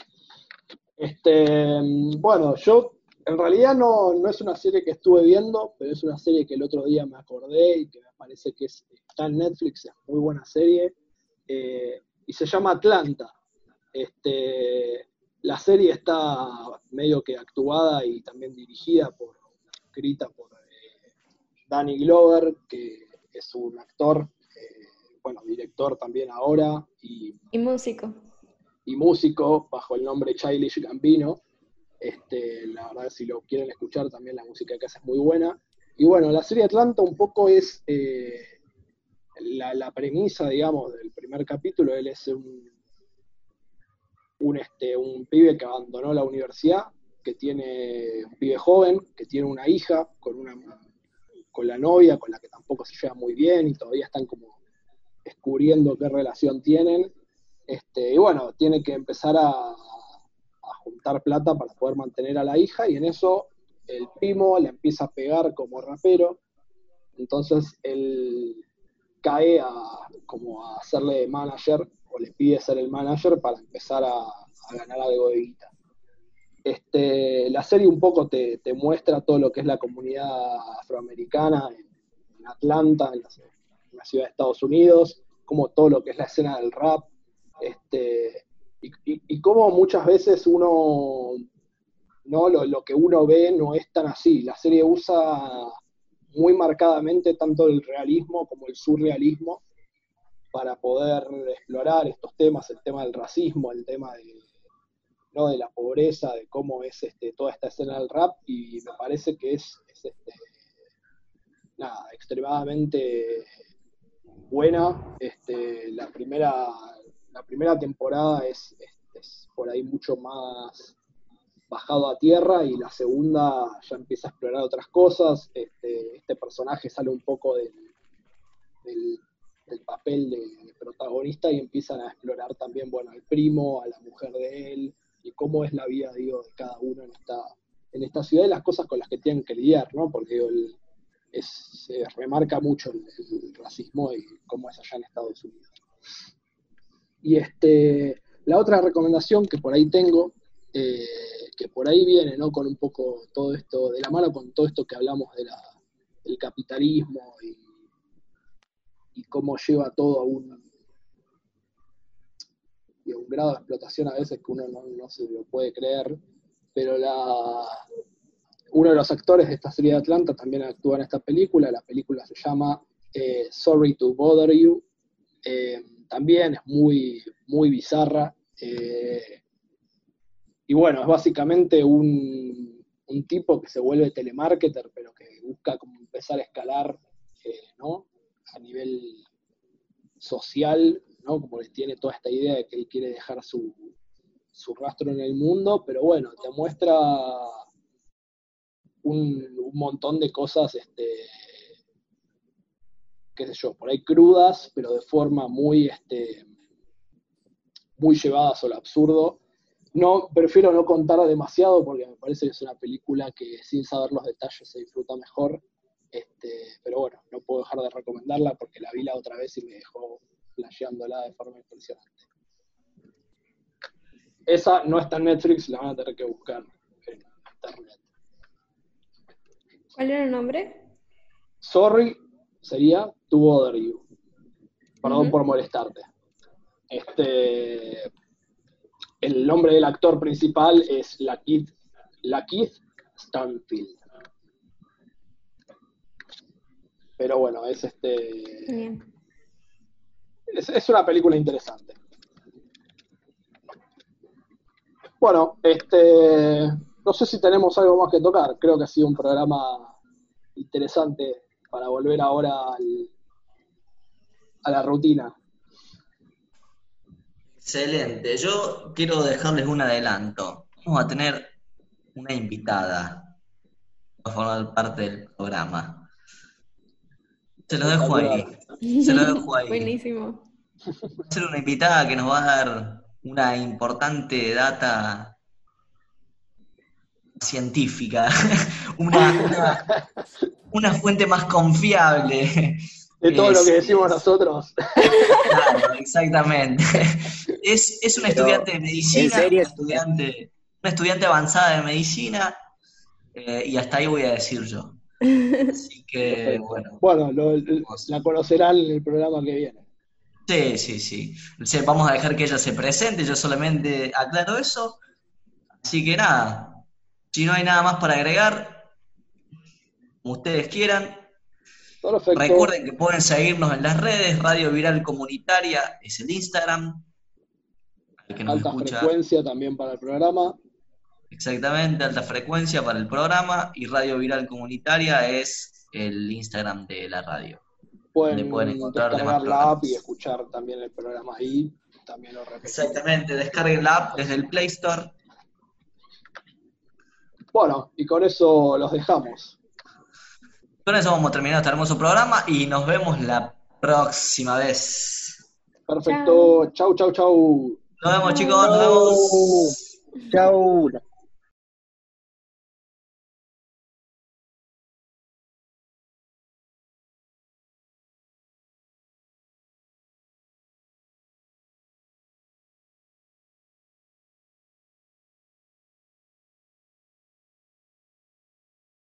Este, bueno, yo en realidad no, no es una serie que estuve viendo, pero es una serie que el otro día me acordé y que me parece que es- está en Netflix, es muy buena serie, eh, y se llama Atlanta. Este, la serie está medio que actuada y también dirigida por, escrita por eh, Danny Glover, que es un actor, eh, bueno, director también ahora, y Y músico. y músico bajo el nombre Childish Gambino. Este, la verdad, si lo quieren escuchar, también la música que hace es muy buena. Y bueno, la serie Atlanta un poco es eh, la, la premisa, digamos, del primer capítulo. Él es un, un, este, un pibe que abandonó la universidad, que tiene un pibe joven, que tiene una hija con, una, con la novia, con la que tampoco se lleva muy bien y todavía están como descubriendo qué relación tienen. Este, y bueno, tiene que empezar a, juntar plata para poder mantener a la hija y en eso el primo le empieza a pegar como rapero, entonces él cae a como a hacerle manager o le pide ser el manager para empezar a, ganar algo de guita. Este, la serie un poco te, muestra todo lo que es la comunidad afroamericana en, Atlanta, en la, ciudad de Estados Unidos, como todo lo que es la escena del rap, este, y, y, muchas veces uno, no lo, lo, que uno ve no es tan así. La serie usa muy marcadamente tanto el realismo como el surrealismo para poder explorar estos temas, el tema del racismo, el tema de, ¿no? de la pobreza, de cómo es este, toda esta escena del rap, y me parece que es, es este, nada, extremadamente buena. Este, la, primera, la primera temporada es, por ahí mucho más bajado a tierra y la segunda ya empieza a explorar otras cosas. Este, personaje sale un poco del, del papel de, protagonista y empiezan a explorar también, bueno, al primo, a la mujer de él, y cómo es la vida, digo, de cada uno en esta, en esta ciudad y las cosas con las que tienen que lidiar, ¿no? Porque digo, el- se remarca mucho el, el racismo y cómo es allá en Estados Unidos. Y este, la otra recomendación que por ahí tengo, eh, que por ahí viene, ¿no? Con un poco todo esto, de la mano con todo esto que hablamos de la, del capitalismo y, y cómo lleva todo a un, y a un grado de explotación a veces que uno no, no se lo puede creer, pero la, uno de los actores de esta serie de Atlanta también actúa en esta película, la película se llama eh, Sorry to Bother You, Eh, también es muy, muy bizarra, eh, y bueno, es básicamente un, un tipo que se vuelve telemarketer, pero que busca como empezar a escalar, ¿no? A nivel social, ¿no? Como les tiene toda esta idea de que él quiere dejar su, su rastro en el mundo, pero bueno, te muestra un, un montón de cosas, este, qué sé yo, por ahí crudas, pero de forma muy, este, muy llevadas al absurdo. No, prefiero no contar demasiado porque me parece que es una película que sin saber los detalles se disfruta mejor. Este, pero bueno, no puedo dejar de recomendarla porque la vi la otra vez y me dejó flasheándola de forma impresionante. Esa no está en Netflix, la van a tener que buscar en internet. ¿Cuál era el nombre? Sorry sería to bother you. Perdón por molestarte. Este, el nombre del actor principal es Lakeith, Lakeith Stanfield. Pero bueno, es este. Bien. Es, es una película interesante. Bueno, este. No sé si tenemos algo más que tocar. Creo que ha sido un programa interesante para volver ahora al- a la rutina. Excelente. Yo quiero dejarles un adelanto. Vamos a tener una invitada a formar parte del programa. Se lo dejo ahí. Se lo dejo ahí. Buenísimo. Va a ser una invitada que nos va a dar una importante data científica, una, una, una fuente más confiable. De todo lo que decimos nosotros. Claro, exactamente. Es, es una Pero, estudiante de ¿en medicina, serio? una estudiante, una estudiante avanzada de medicina, eh, y hasta ahí voy a decir yo. Así que, bueno, Bueno, lo- la conocerán en el programa que viene. sí, sí, sí. Vamos a dejar que ella se presente, yo solamente aclaro eso. Así que nada, si no hay nada más para agregar, como ustedes quieran, Perfecto. Recuerden que pueden seguirnos en las redes, Radio Viral Comunitaria es el Instagram. El que nos Alta escucha frecuencia también para el programa. Exactamente, alta frecuencia para el programa y Radio Viral Comunitaria es el Instagram de la radio. Pueden, Donde pueden encontrar la app y escuchar también el programa ahí. También lo repetimos. Exactamente, descarguen la app desde el Play Store. Bueno, y con eso los dejamos. Con eso vamos a terminar este hermoso programa y nos vemos la próxima vez. Perfecto. Chau, chau, chau. Nos vemos chicos, nos vemos. Chau.